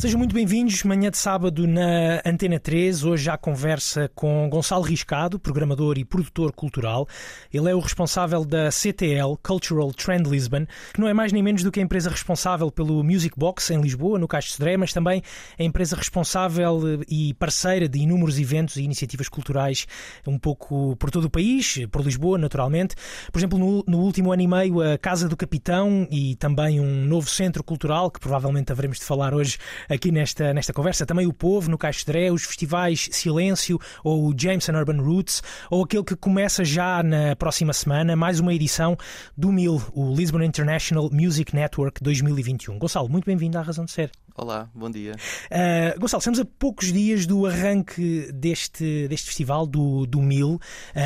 Sejam muito bem-vindos. Manhã de sábado na Antena 3. Hoje já conversa com Gonçalo Riscado, programador e produtor cultural. Ele é o responsável da CTL, Cultural Trend Lisbon, que não é mais nem menos do que a empresa responsável pelo Music Box em Lisboa, no Cais de Sodré, mas também a empresa responsável e parceira de inúmeros eventos e iniciativas culturais um pouco por todo o país, por Lisboa, naturalmente. Por exemplo, no, no último ano e meio, a Casa do Capitão e também um novo centro cultural, que provavelmente haveremos de falar hoje aqui nesta, nesta conversa. Também o Povo, no Caixodré, os festivais Silêncio ou o Jameson Urban Roots, ou aquele que começa já na próxima semana, mais uma edição do MIL, o Lisbon International Music Network 2021. Gonçalo, muito bem-vindo à Razão de Ser. Olá, bom dia. Uh, Gonçalo, estamos a poucos dias do arranque deste, deste festival, do, do MIL, uh,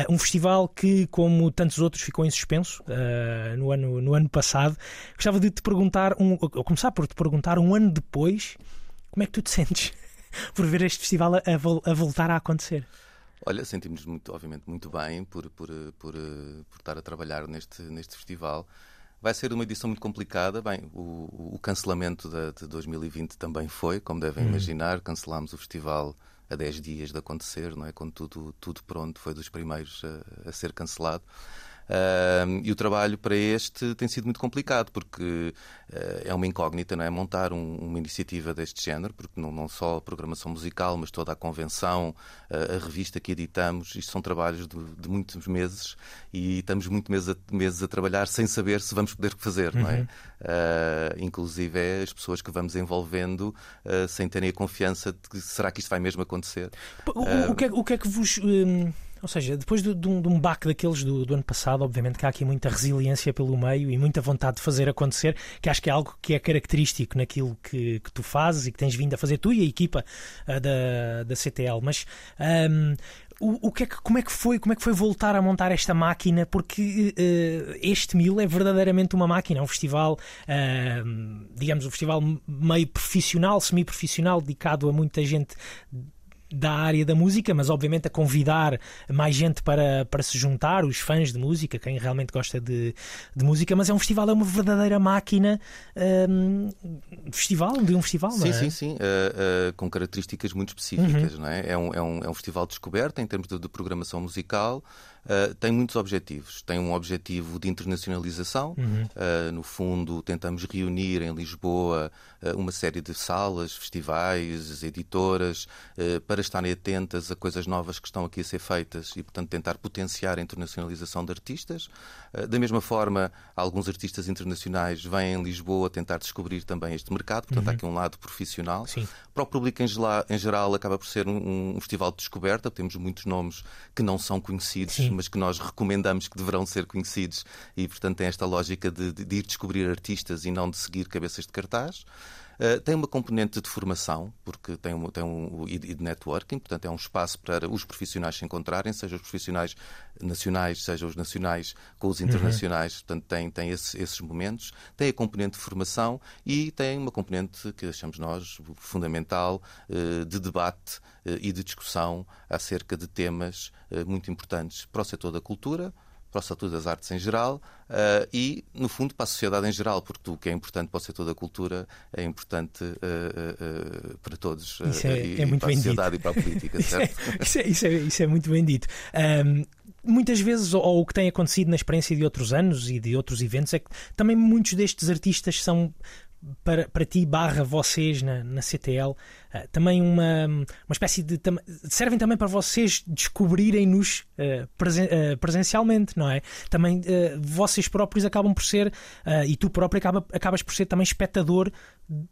um festival que, como tantos outros, ficou em suspenso uh, no, ano, no ano passado. Gostava de te perguntar, um, ou começar por te perguntar, um ano depois, como é que tu te sentes por ver este festival a, a voltar a acontecer? Olha, sentimos muito, obviamente, muito bem por, por, por, por estar a trabalhar neste, neste festival. Vai ser uma edição muito complicada. Bem, o, o cancelamento da, de 2020 também foi, como devem hum. imaginar. Cancelámos o festival a 10 dias de acontecer, não é? Quando tudo, tudo pronto, foi dos primeiros a, a ser cancelado. Uh, e o trabalho para este tem sido muito complicado, porque uh, é uma incógnita, não é? Montar um, uma iniciativa deste género, porque não, não, só a programação musical, mas toda a convenção, uh, a revista que editamos, isto são trabalhos de, de muitos meses e estamos muito meses a, meses a, trabalhar sem saber se vamos poder fazer, uhum. não é? Uhum. Ah, inclusive é as pessoas que vamos envolvendo sem terem a confiança de que será que isto vai mesmo acontecer. O, o, que, é, o que é que vos. Hum ou seja, depois de, de, um, de um baque daqueles do, do, ano passado, obviamente que há aqui muita resiliência pelo meio e muita vontade de fazer acontecer, que acho que é algo que é característico naquilo que, que tu fazes e que tens vindo a fazer tu e a equipa uh, da, da CTL. Mas um, o, o, que é que, como é que foi como é que foi voltar a montar esta máquina porque uh, este mil é verdadeiramente uma máquina é um festival uh, digamos um festival meio profissional semi profissional dedicado a muita gente da área da música, mas obviamente a convidar mais gente para, para se juntar, os fãs de música, quem realmente gosta de, de música, mas é um festival, é uma verdadeira máquina um, festival, de um festival, sim, não é? Sim, sim, uh, uh, com características muito específicas, uhum. não é? É um, é, um, é um festival descoberto em termos de, de programação musical, Uh, tem muitos objetivos. Tem um objetivo de internacionalização. Uhum. Uh, no fundo, tentamos reunir em Lisboa uh, uma série de salas, festivais, editoras, para estarem atentas a coisas novas que estão aqui a ser feitas e, portanto, tentar potenciar a internacionalização de artistas. Da mesma forma, alguns artistas internacionais vêm em Lisboa tentar descobrir também este mercado. Portanto, uhum. há aqui um lado profissional. Sim. Para o público em geral, em geral acaba por ser um, um, festival de descoberta. Temos muitos nomes que não são conhecidos. Sim mas que nós recomendamos que deverão ser conhecidos e, portanto, tem esta lógica de, de ir descobrir artistas e não de seguir cabeças de cartaz. Uh, tem uma componente de formação, porque tem um, tem um, e de networking, portanto é um espaço para os profissionais se encontrarem, seja os profissionais nacionais, seja os nacionais com os uhum. internacionais, uhum. portanto tem, tem esse, esses momentos. Tem a componente de formação e tem uma componente que achamos nós fundamental uh, de debate uh, e de discussão acerca de temas muito importantes para o setor da cultura, para o setor das artes em geral uh, e, no fundo, para a sociedade em geral, porque o que é importante para o setor da cultura é importante uh, uh, para todos. Isso é, e, é muito para bem a sociedade dito. e para a política, certo? isso, é, isso, é, isso, é, muito bem dito. Um, muitas vezes, ou o que tem acontecido na experiência de outros anos e de outros eventos, é que também muitos destes artistas são para, para ti barra vocês na, na CTL uh, também uma, uma espécie de tam, servem também para vocês descobrirem-nos uh, presen, uh, presencialmente, não é? Também vocês próprios acabam por ser e tu próprio acaba, acabas por ser também espectador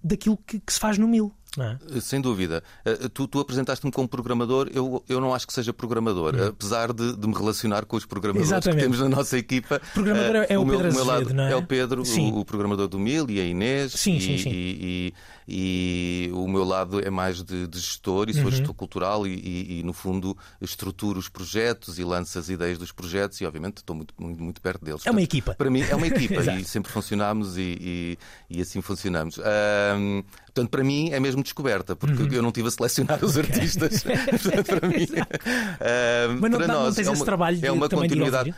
daquilo que, que se faz no Mil. É? Sem dúvida. Eh, tu, tu apresentaste-me como programador, eu, eu não acho que seja programador, hum. apesar de, de, me relacionar com os programadores Exatamente. que temos na nossa equipa. O programador é, é o, o Pedro meu, lado não é? é o Pedro, o, o, programador do Mil e a Inês. Sim, e, sim, sim. E, e, e, o meu lado é, mais de, de gestor e sou uhum. gestor cultural e, e, e, no fundo, estruturo os projetos e lanço as ideias dos projetos e, obviamente, estou muito, muito, muito perto deles. É uma equipa. Para mim, é uma equipa e sempre funcionamos e, e assim funcionamos. Um, Portanto, para mim é mesmo descoberta, porque uhum. eu não estive a selecionar os artistas. Portanto, para mim. uh, mas não, para nós, não tens é uma, esse trabalho de, é uma continuidade.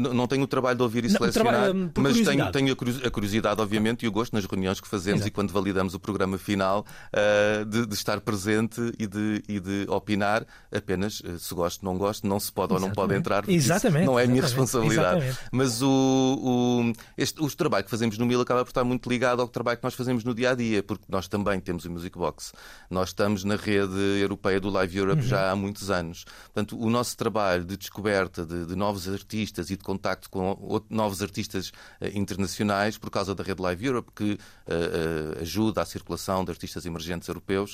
Não tenho o trabalho de ouvir e não, selecionar, hum, mas tenho, tenho, a curiosidade, obviamente, e o gosto nas reuniões que fazemos Exato. e quando validamos o programa final uh, de, de, estar presente e de, e de opinar apenas uh, se gosto, não gosto, não se pode ou não pode entrar. Exatamente. Não é a minha responsabilidade. Exatamente. Mas o, o, este, o trabalho que fazemos no MIL acaba por estar muito ligado ao trabalho que nós fazemos no dia a dia, porque nós também temos o Music Box. Nós estamos na rede europeia do Live Europe uhum. já há muitos anos. Portanto, o nosso trabalho de descoberta de, de novos artistas e de contacto com novos artistas uh, internacionais, por causa da rede Live Europe, que uh, ajuda à circulação de artistas emergentes europeus,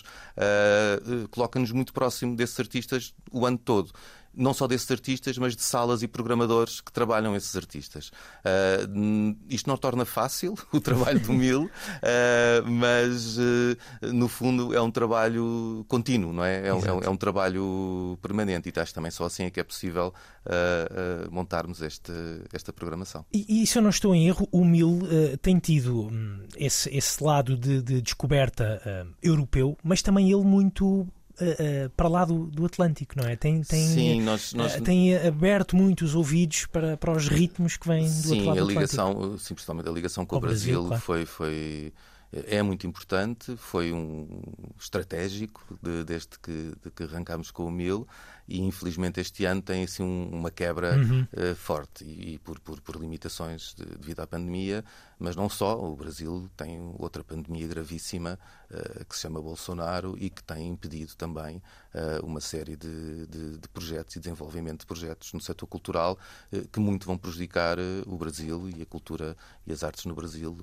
coloca-nos muito próximo desses artistas o ano todo não só desses artistas, mas de salas e programadores que trabalham esses artistas. Uh, isto não torna fácil o trabalho do Mil, uh, mas uh, no fundo é um trabalho contínuo, não é? É, um, é um trabalho permanente e acho também só assim é que é possível montarmos este, esta programação. E, e, se eu não estou em erro, o Mil tem tido hum, esse, esse lado de, de descoberta europeu, mas também ele muito Uh, uh, para lá do, do, Atlântico, não é? Tem, tem, Sim, nós, nós... Uh, tem aberto muito os ouvidos para, para os ritmos que vêm do Sim, outro lado a ligação, simplesmente a ligação com o Brasil, Brasil claro. foi, foi, é muito importante, foi um estratégico de, desde que, de que arrancámos com o Mil e infelizmente este ano tem assim um, uma quebra uhum. uh, forte e, e por, por, por, limitações de, devido à pandemia, mas não só. O Brasil tem outra pandemia gravíssima uh, que se chama Bolsonaro e que tem impedido também uh, uma série de, de, de, projetos e desenvolvimento de projetos no setor cultural que muito vão prejudicar o Brasil e a cultura e as artes no Brasil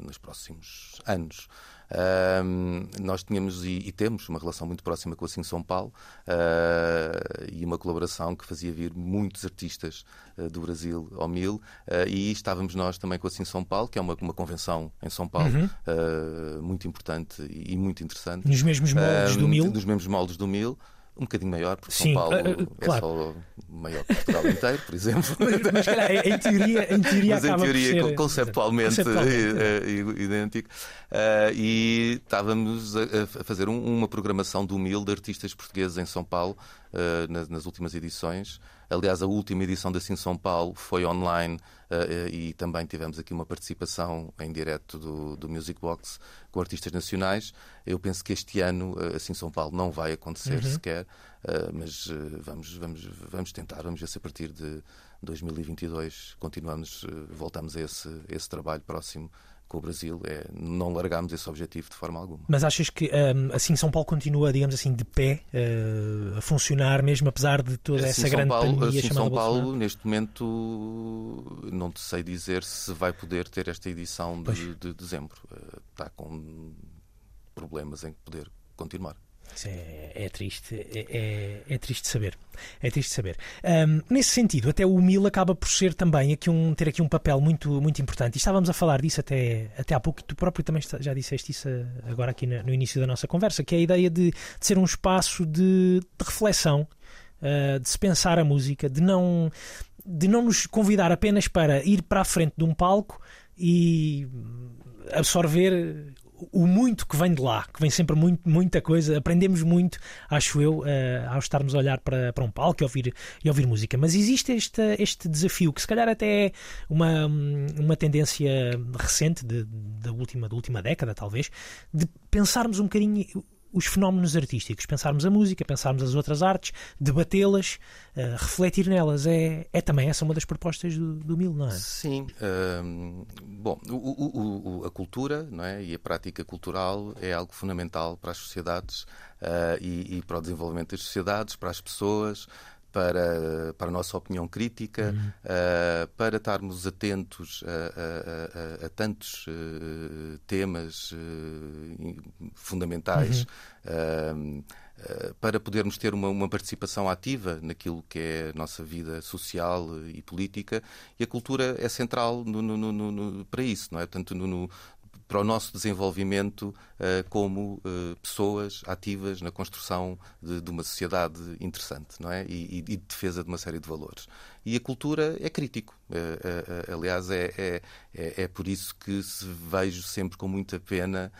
nos próximos anos. Uh, nós tínhamos e, e, temos uma relação muito próxima com a Sim São Paulo uh, e uma colaboração que fazia vir muitos artistas uh, do Brasil ao Mil ah, e estávamos nós também com a Sim São Paulo, que é uma, uma convenção em São Paulo uhum. muito importante e, e, muito interessante. Nos mesmos moldes do Mil? Nos mesmos moldes do Mil um bocadinho maior, porque Sim, São Paulo uh, uh, claro. é só maior que Portugal inteiro, por exemplo. mas, mas calhar, em teoria, em teoria, mas, em teoria ser... conceptualmente, conceptualmente é. idêntico. Uh, e estávamos a, a fazer um, uma programação do Mil de artistas portugueses em São Paulo nas, nas últimas edições. Aliás, a última edição da Sim São Paulo foi online uh, e também tivemos aqui uma participação em direto do, do Music Box com artistas nacionais. Eu penso que este ano uh, assim São Paulo não vai acontecer uhum. sequer, mas vamos, vamos, vamos tentar, vamos ver se a partir de 2022 continuamos, voltamos a esse, a esse trabalho próximo com o Brasil é não largarmos esse objetivo de forma alguma. Mas achas que um, assim São Paulo continua, digamos assim, de pé uh, a funcionar mesmo apesar de toda assim, essa grande Paulo, pandemia assim, chamada São Paulo Bolsonaro? neste momento não te sei dizer se vai poder ter esta edição de, de dezembro. Está com problemas em poder continuar. É, é, triste, é, é, é, triste saber. É triste saber. Um, nesse sentido, até o Mil acaba por ser também aqui um, ter aqui um papel muito, muito importante. E estávamos a falar disso até, até há pouco, e tu próprio também já disseste isso agora aqui no, no início da nossa conversa, que é a ideia de, de ser um espaço de, de reflexão, uh, de se pensar a música, de não, de não nos convidar apenas para ir para a frente de um palco e absorver o muito que vem de lá, que vem sempre muito, muita coisa, aprendemos muito, acho eu, uh, ao estarmos a olhar para, para um palco e ouvir, e ouvir música. Mas existe este, este desafio, que se calhar até é uma, uma tendência recente, de, da, última, da última década, talvez, de pensarmos um bocadinho os fenómenos artísticos, pensarmos a música, pensarmos as outras artes, debatê-las, uh, refletir nelas. É, é também essa uma das propostas do, do Mil, não é? Sim. Uh, bom, o, o, o, a cultura não é? e a prática cultural é algo fundamental para as sociedades uh, e, e, para o desenvolvimento das sociedades, para as pessoas para, para a nossa opinião crítica, uhum. uh, para estarmos atentos a, a, a, a tantos uh, temas uh, fundamentais. Uhum. para podermos ter uma, uma, participação ativa naquilo que é a nossa vida social e política, e a cultura é central no, no, no, para isso, não é? Portanto, para o nosso desenvolvimento uh, como uh, pessoas ativas na construção de, de, uma sociedade interessante não é? E, e, de defesa de uma série de valores. E a cultura é crítico. Uh, aliás, é, é, é, é, por isso que se vejo sempre com muita pena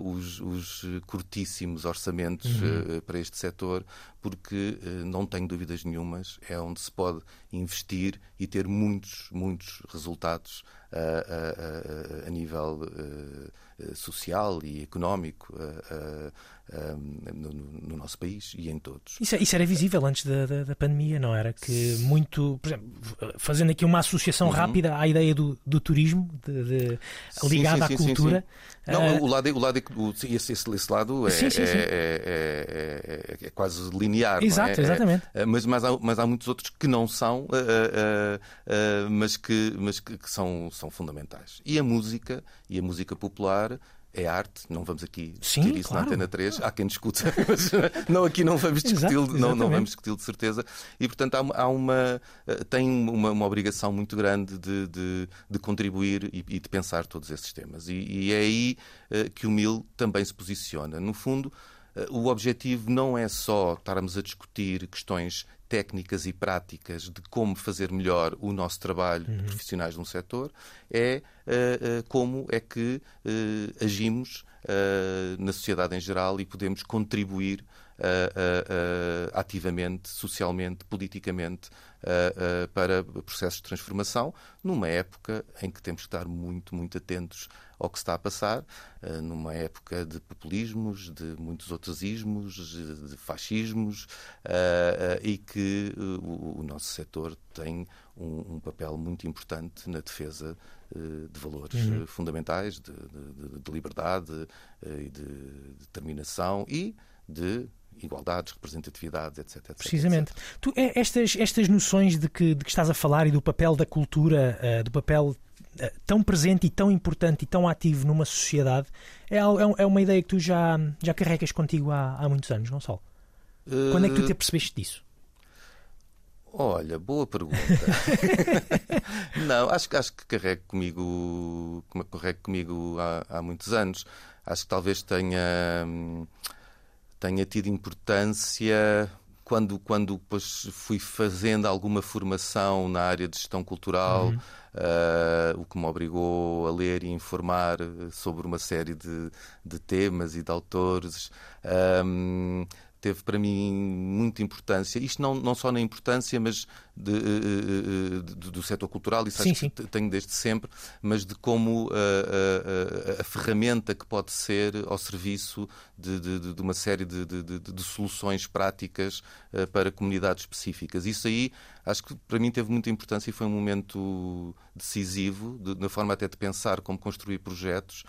os, os, curtíssimos orçamentos uhum. para este setor, porque não tenho dúvidas nenhumas, é onde se pode investir e ter muitos, muitos resultados a, a, a, nível uh, social e económico uh, no, no, nosso país e em todos. Isso, isso era visível antes da, da, da, pandemia, não era? Que muito, por exemplo, fazendo aqui uma associação uhum. rápida à ideia do, do turismo, de, de, ligada sim, sim, à cultura. Sim, não, o lado, o lado esse, esse, esse lado é, é, é, é, quase linear. Exato, exatamente. mas, mas, há, mas há muitos outros que não são, mas, que, mas que, que são, são fundamentais. E a música, e a música popular é arte, não vamos aqui discutir Sim, isso claro. na Antena 3, há quem discuta, mas não, aqui não vamos discuti-lo, não, não vamos discuti-lo de certeza. E portanto há, há uma eh, tem uma, uma, obrigação muito grande de, de, de contribuir e, e, de pensar todos esses temas. E, e é aí uh, que o MIL também se posiciona. No fundo, uh, o objetivo não é só estarmos a discutir questões técnicas e práticas de como fazer melhor o nosso trabalho uhum. de profissionais de um setor, é uh, uh, como é que uh, agimos na sociedade em geral e podemos contribuir ativamente, socialmente, politicamente para processos de transformação, numa época em que temos que estar muito, muito atentos ao que está a passar, numa época de populismos, de muitos outros ismos, de fascismos, e que o nosso setor tem um, papel muito importante na defesa de valores uhum. fundamentais, de, de, de liberdade e de determinação e de igualdades, representatividades, etc. etc Precisamente. Etc. Tu, é, estas, estas noções de que, de que estás a falar e do papel da cultura, uh, do papel uh, tão presente e tão importante e tão ativo numa sociedade, é, é, é uma ideia que tu já, já carregas contigo há, há muitos anos, Gonçalo? Uh... Quando é que tu te apercebeste disso? Olha, boa pergunta. não, acho, acho que carrego comigo, carrego comigo há, há muitos anos. Acho que talvez tenha. Hum, tenha tido importância quando, quando depois fui fazendo alguma formação na área de gestão cultural, uhum. uh, o que me obrigou a ler e informar sobre uma série de, de temas e de autores. Um, teve para mim muita importância. Isto não, não só na importância, mas de, de, eh, eh, de, do setor cultural, isso sim, acho sim. que tenho desde sempre, mas de como a, a, a, a ferramenta que pode ser ao serviço de, uma série de, soluções práticas para comunidades específicas. Isso aí acho que para mim teve muita importância e foi um momento decisivo, na forma até de pensar como construir projetos.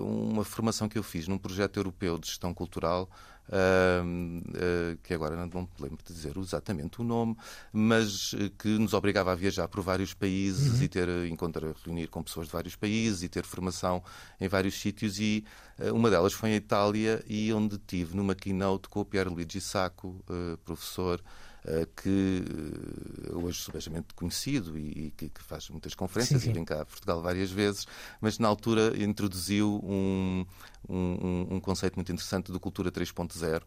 Uma formação que eu fiz num projeto europeu de gestão cultural uh, que agora não me lembro de dizer exatamente o nome, mas eh, que nos obrigava a viajar por vários países uhum. e ter encontrar, reunir com pessoas de vários países e ter formação em vários sítios e uh, uma delas foi em Itália e onde tive numa keynote com o Pierluigi Sacco, professor que hoje subejamente conhecido e, que, que, faz muitas conferências sim, sim. e vem cá a Portugal várias vezes, mas na altura introduziu um, um, um, conceito muito interessante do Cultura 3.0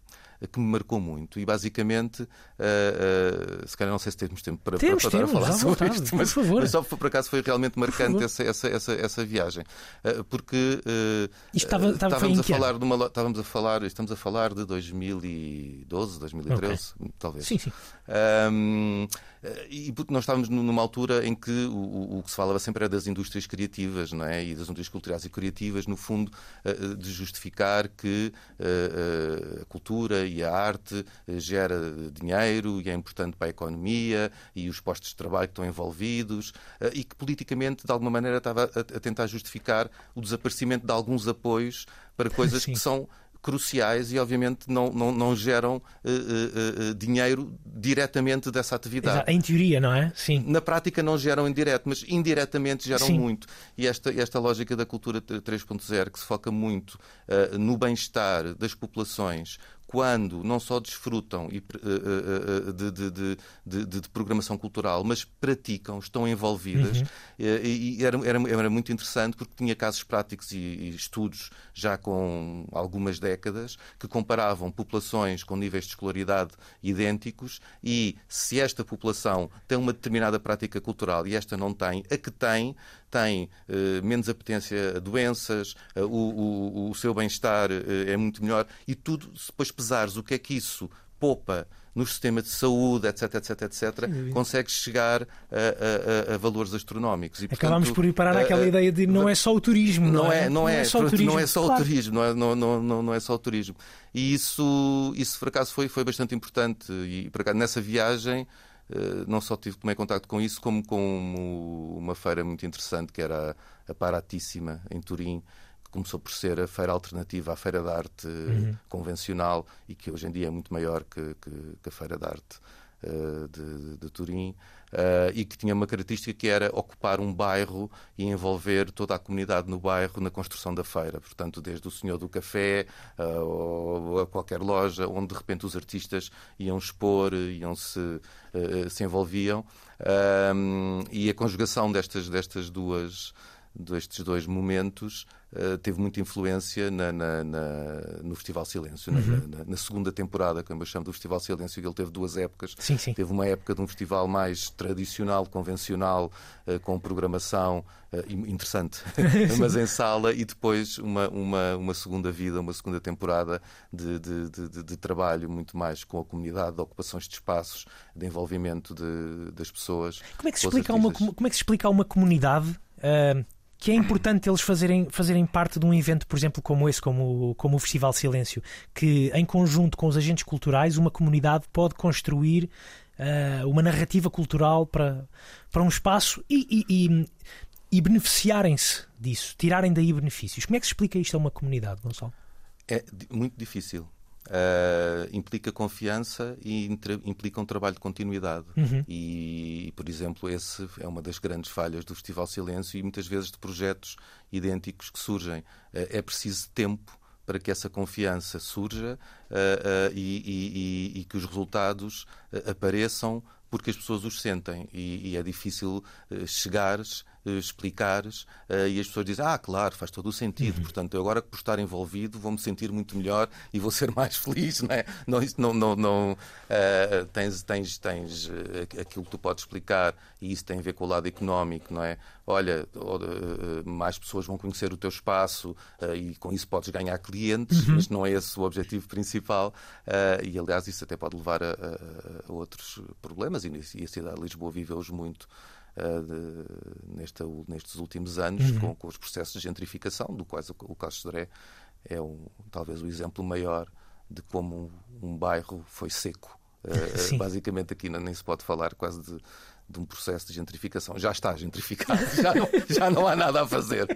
que me marcou muito. E basicamente, uh, uh, se calhar não sei se temos tempo para, temos, para, para temos, falar sobre vontade, isto, mas, mas, só por acaso foi realmente marcante essa, essa, essa, essa, viagem. Uh, porque estava, estava estávamos a falar de uma, estávamos a falar, estamos a falar de 2012, 2013, okay. talvez. Sim, sim. Um, e porque nós estávamos numa altura em que o, o, que se falava sempre era das indústrias criativas, não é? E das indústrias culturais e criativas, no fundo, de justificar que a cultura e a arte gera dinheiro e é importante para a economia e os postos de trabalho que estão envolvidos uh, e que politicamente, de alguma maneira, estava a, tentar justificar o desaparecimento de alguns apoios para coisas Sim. que são cruciais e, obviamente, não, não, não geram uh, uh, uh, dinheiro diretamente dessa atividade. Em teoria, não é? Sim. Na prática não geram em direto, mas indiretamente geram Sim. muito. E esta, esta lógica da cultura 3.0, que se foca muito no bem-estar das populações quando não só desfrutam de, de, de, de programação cultural, mas praticam, estão envolvidas. Uhum. E, e era, era, era, muito interessante porque tinha casos práticos e, e, estudos já com algumas décadas que comparavam populações com níveis de escolaridade idênticos e se esta população tem uma determinada prática cultural e esta não tem, a que tem tem uh, menos apetência a doenças, uh, o, o, o, seu bem-estar uh, é muito melhor e tudo, se depois pesares o que é que isso poupa no sistema de saúde, etc, etc, etc, consegue chegar a, a, a, valores astronómicos. E, portanto, Acabamos por ir parar àquela ideia de não é só o turismo. Não, não é, não, é, é, só o turismo. Não é só claro. o turismo, não é, não, não, não, não é só o turismo. E isso, isso por acaso, foi, foi bastante importante. E por acaso, nessa viagem, eh, não só tive tomei contato com isso, como com uma feira muito interessante que era a Paratíssima, em Turim, que começou por ser a feira alternativa à feira de arte uhum. convencional e que hoje em dia é muito maior que, que, que a feira de arte uh, de, de, Turim. Uh, e que tinha uma característica que era ocupar um bairro e envolver toda a comunidade no bairro na construção da feira. Portanto, desde o senhor do café uh, ou a qualquer loja onde de repente os artistas iam expor, iam se, uh, se envolviam. e a conjugação destas, destas duas destes dois momentos uh, teve muita influência na, na, na, no Festival Silêncio. Uhum. Na, segunda temporada, como eu chamo do Festival Silêncio, ele teve duas épocas. Sim, sim. Teve uma época de um festival mais tradicional, convencional, uh, com programação uh, interessante, mas em sala, e depois uma, uma, uma segunda vida, uma segunda temporada de, de, de, de, trabalho muito mais com a comunidade, de ocupações de espaços, de envolvimento das pessoas. Como é que se explica, uma, como é que se explica a uma comunidade? Uh que é importante eles fazerem, fazerem parte de um evento, por exemplo, como esse, como, como o Festival Silêncio, que em conjunto com os agentes culturais, uma comunidade pode construir uh, uma narrativa cultural para, para um espaço e, e, e, e beneficiarem-se disso, tirarem daí benefícios. Como é que se explica isto a uma comunidade, Gonçalo? É muito difícil. Uh, implica confiança e implica um trabalho de continuidade. Uhum. E, por exemplo, esse é uma das grandes falhas do Festival Silêncio e muitas vezes de projetos idênticos que surgem. Uh, é preciso tempo para que essa confiança surja uh, e, e, e, que os resultados apareçam porque as pessoas os sentem e, é difícil chegares eh, explicares uh, e as pessoas dizem, ah, claro, faz todo o sentido. Uhum. Portanto, eu agora por estar envolvido vou-me sentir muito melhor e vou ser mais feliz, não é? Não, não, não, não uh, tens, tens, tens uh, aquilo que tu podes explicar e isso tem a ver com o lado económico, não é? Olha, mais pessoas vão conhecer o teu espaço e com isso podes ganhar clientes, uhum. mas não é esse o objetivo principal e, aliás, isso até pode levar a, a, a outros problemas e, e a cidade de Lisboa viveu-os muito. Uh, de, nesta, nestes últimos anos, uhum. com, com, os processos de gentrificação, do quais o, o Caso de é um, talvez o exemplo maior de como um, um bairro foi seco. Uh, basicamente aqui não, nem se pode falar quase de, de um processo de gentrificação. Já está gentrificado, já não, já não há nada a fazer.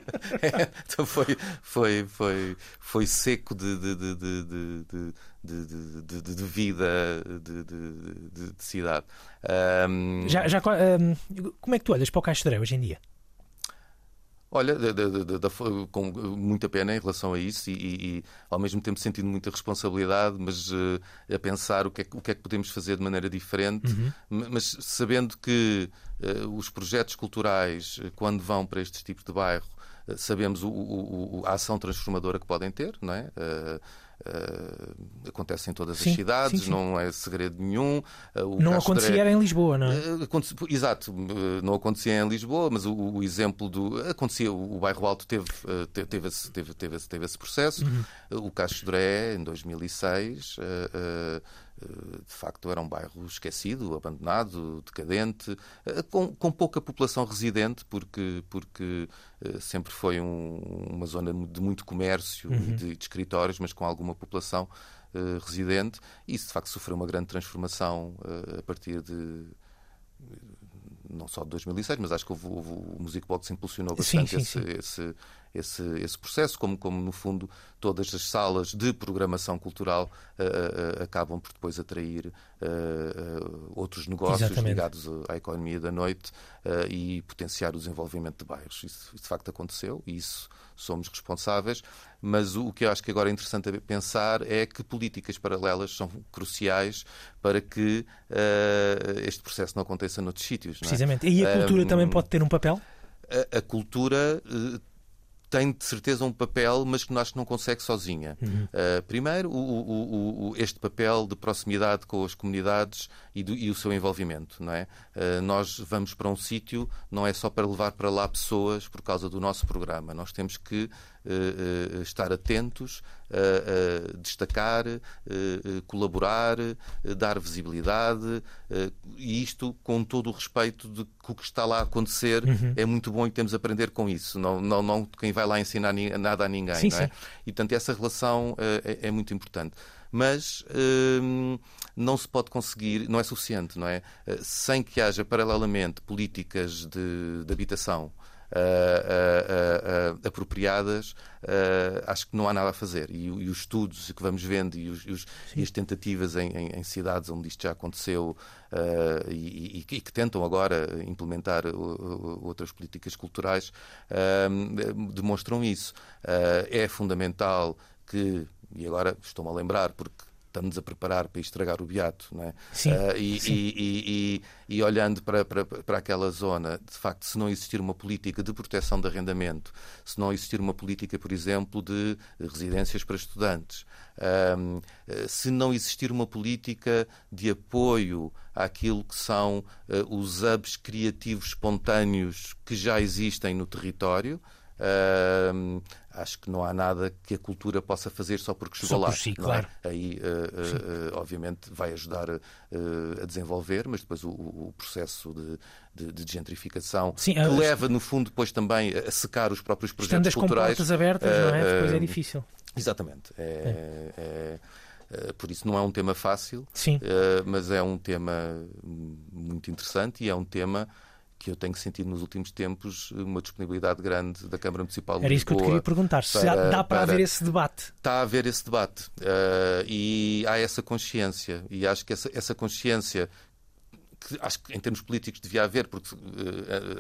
É, então foi, foi, foi, foi seco de, de, de, de, de vida de, de, cidade. Um... Já, já, um, como é que tu olhas para o Caixo de hoje em dia? Olha, de, de, de, com muita pena em relação a isso e, e, e, ao mesmo tempo sentindo muita responsabilidade, mas uh, a pensar o que, é, o que é que podemos fazer de maneira diferente, uhum. mas sabendo que uh, os projetos culturais, eh, quando vão para estes tipos de bairro, uh, sabemos o, o, a ação transformadora que podem ter, não é? Uh, acontece em todas sim, as cidades, sim, sim. não é segredo nenhum. Uh, não acontecia era em Lisboa, não é? Uh, exato, não acontecia em Lisboa, mas o, o, exemplo do. Acontecia, o, bairro Alto teve, teve, teve, esse, teve, teve, esse, teve esse processo. Uhum. O Castro Dré, em 2006 eh, de facto era um bairro esquecido, abandonado, decadente, eh, com, com pouca população residente, porque, porque eh, sempre foi um, uma zona de muito comércio uhum. e de, de, escritórios, mas com alguma população uh, residente. E isso, de facto, sofreu uma grande transformação uh, a partir de não só de 2006, mas acho que houve, houve, o Music Box impulsionou bastante sim, sim, esse, sim. esse, esse, esse processo, como, como no fundo todas as salas de programação cultural uh, uh, acabam por depois atrair uh, outros negócios Exatamente. ligados à economia da noite e potenciar o desenvolvimento de bairros. Isso, de facto aconteceu e isso somos responsáveis, mas o que eu acho que agora é interessante pensar é que políticas paralelas são cruciais para que este processo não aconteça noutros sítios. É? Precisamente. É? E a cultura também pode ter um papel? A cultura tem de certeza um papel, mas que que não consegue sozinha. Uhum. Uh, primeiro, o, o, o, este papel de proximidade com as comunidades e, do, e o seu envolvimento. Não é? Uh, nós vamos para um sítio, não é só para levar para lá pessoas por causa do nosso programa. Nós temos que uh, estar atentos, destacar, colaborar, dar visibilidade, e isto com todo o respeito de que o que está lá a acontecer uhum. é muito bom e temos a aprender com isso. Não, não, não quem vai lá ensinar nada a ninguém. Sim, não é? E, portanto, essa relação é, é muito importante mas hum, não se pode conseguir, não é suficiente, não é? Sem que haja paralelamente políticas de, de habitação uh, uh, apropriadas, acho que não há nada a fazer. E, e os estudos que vamos vendo e, os, e, os, e as tentativas em, em, em, cidades onde isto já aconteceu e, e, que tentam agora implementar outras políticas culturais demonstram isso. é fundamental que, e agora estou-me a lembrar, porque estamos a preparar para estragar o beato, não é? Sim, uh, e, sim. E, e, e, olhando para, para, para aquela zona, de facto, se não existir uma política de proteção de arrendamento, se não existir uma política, por exemplo, de residências para estudantes, um, se não existir uma política de apoio àquilo que são uh, os hubs criativos espontâneos que já existem no território, Uh, acho que não há nada que a cultura possa fazer só porque chegou só lá. Si, é? claro. é? Aí, uh, uh, obviamente, vai ajudar a desenvolver, mas depois o, o processo de, de, de gentrificação Sim, que leva, no fundo, depois também a secar os próprios projetos Estando culturais. com portas abertas, não é? Depois é difícil. Exatamente. é. é. é por isso não é um tema fácil, Sim. mas é um tema muito interessante e é um tema que eu tenho sentido nos últimos tempos uma disponibilidade grande da Câmara Municipal de Era isso que eu te queria perguntar, se para, dá para, para, haver esse debate. Está a haver esse debate uh, e há essa consciência e acho que essa, essa consciência que acho que em termos políticos devia haver porque, uh,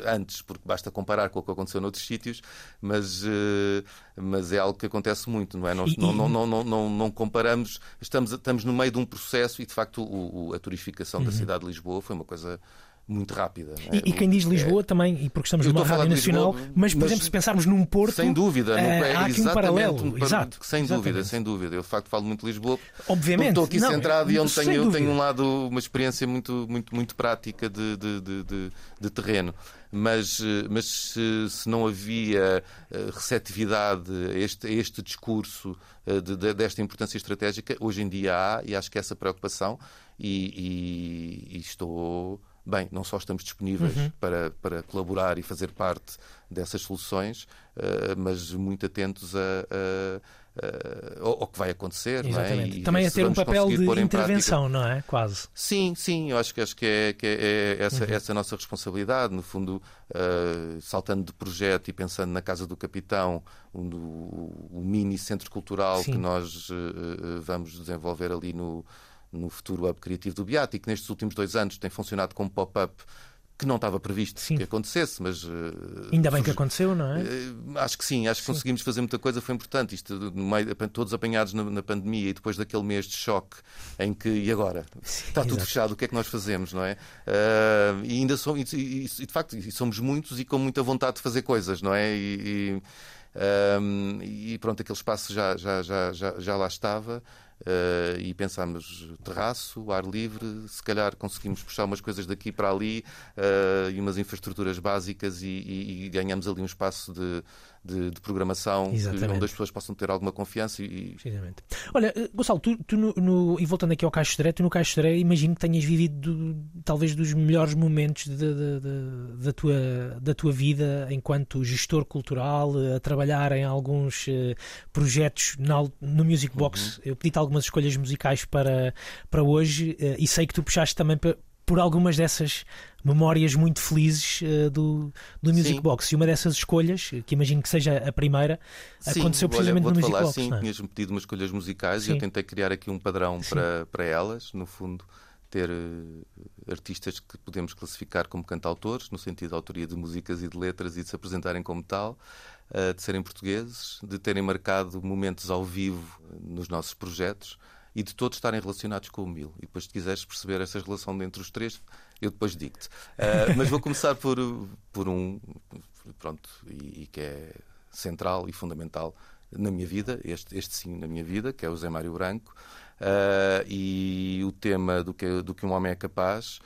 antes, porque basta comparar com o que aconteceu noutros sítios, mas, uh, mas é algo que acontece muito, não é? Nós, e, não, não, não, não, não, não, comparamos, estamos, estamos no meio de um processo e de facto o, o, a turificação uhum. da cidade de Lisboa foi uma coisa muito rápida. E, é? e, quem diz Lisboa é... também, e porque estamos numa rádio nacional, Lisboa, mas, por mas, exemplo, se pensarmos num Porto. Sem dúvida, é, há aqui um paralelo. Um, Exato. Sem exatamente. dúvida, sem dúvida. Eu, de facto, falo muito de Lisboa. Obviamente. Estou aqui não, centrado e onde tenho, tenho um lado, uma experiência muito, muito, muito prática de, de, de, de, terreno. Mas, mas se, se, não havia eh, receptividade a este, a este discurso eh, de, desta importância estratégica, hoje em dia há, e acho que essa preocupação, e, e, e estou bem, não só estamos disponíveis uhum. para, para colaborar e fazer parte dessas soluções, uh, mas muito atentos a, a, a, ao, que vai acontecer. Exatamente. Não é? e Também a ter um papel de intervenção, não é? Quase. Sim, sim, eu acho que, acho que, é, que é, é essa, uhum. essa a nossa responsabilidade, no fundo, uh, saltando de projeto e pensando na Casa do Capitão, um, o, o mini centro cultural sim. que nós uh, vamos desenvolver ali no no futuro hub criativo do Beato e que nestes últimos dois anos tem funcionado como pop-up que não estava previsto sim. que acontecesse, mas... Uh, Ainda bem que aconteceu, não é? Uh, acho que sim, acho que sim. conseguimos fazer muita coisa, foi importante. Isto, no meio, todos apanhados na, na, pandemia e depois daquele mês de choque em que, e agora? Sim, Está tudo exato. fechado, o que é que nós fazemos, não é? Uh, e ainda somos, e, e, e, de facto, somos muitos e com muita vontade de fazer coisas, não é? E, e pronto, aquele espaço já, já, já, já, já lá estava. Uh, e pensámos terraço, ar livre, se calhar conseguimos puxar umas coisas daqui para ali uh, e umas infraestruturas básicas e, e, e ganhamos ali um espaço de, de, de programação onde as pessoas possam ter alguma confiança. E... Precisamente. Olha, eh, Gonçalo, tu, tu no, no, e voltando aqui ao Caixo Direto, tu no Caixo Direto imagino que tenhas vivido do, talvez dos melhores momentos de, de, da, tua, da tua vida enquanto gestor cultural, a trabalhar em alguns uh, projetos no, no Music Box. Uhum. Eu pedi-te algumas escolhas musicais para, para hoje e sei que tu puxaste também para por algumas dessas memórias muito felizes uh, do, do Music sim. Box. E uma dessas escolhas, que imagino que seja a primeira, sim, aconteceu precisamente olha, no Music falar, Box. Sim, é? tinhas-me pedido umas escolhas musicais sim. e eu tentei criar aqui um padrão para, para elas, no fundo ter uh, artistas que podemos classificar como cantautores, no sentido de autoria de músicas e de letras e de se apresentarem como tal, uh, de serem portugueses, de terem marcado momentos ao vivo nos nossos projetos e de todos estarem relacionados com o Mil. E depois, se quiseres perceber essa relação entre os três, eu depois digo-te. Uh, mas vou começar por, por um, pronto, e, e, que é central e fundamental na minha vida, este, este sim na minha vida, que é o Zé Mário Branco, uh, e o tema do que, do que um homem é capaz,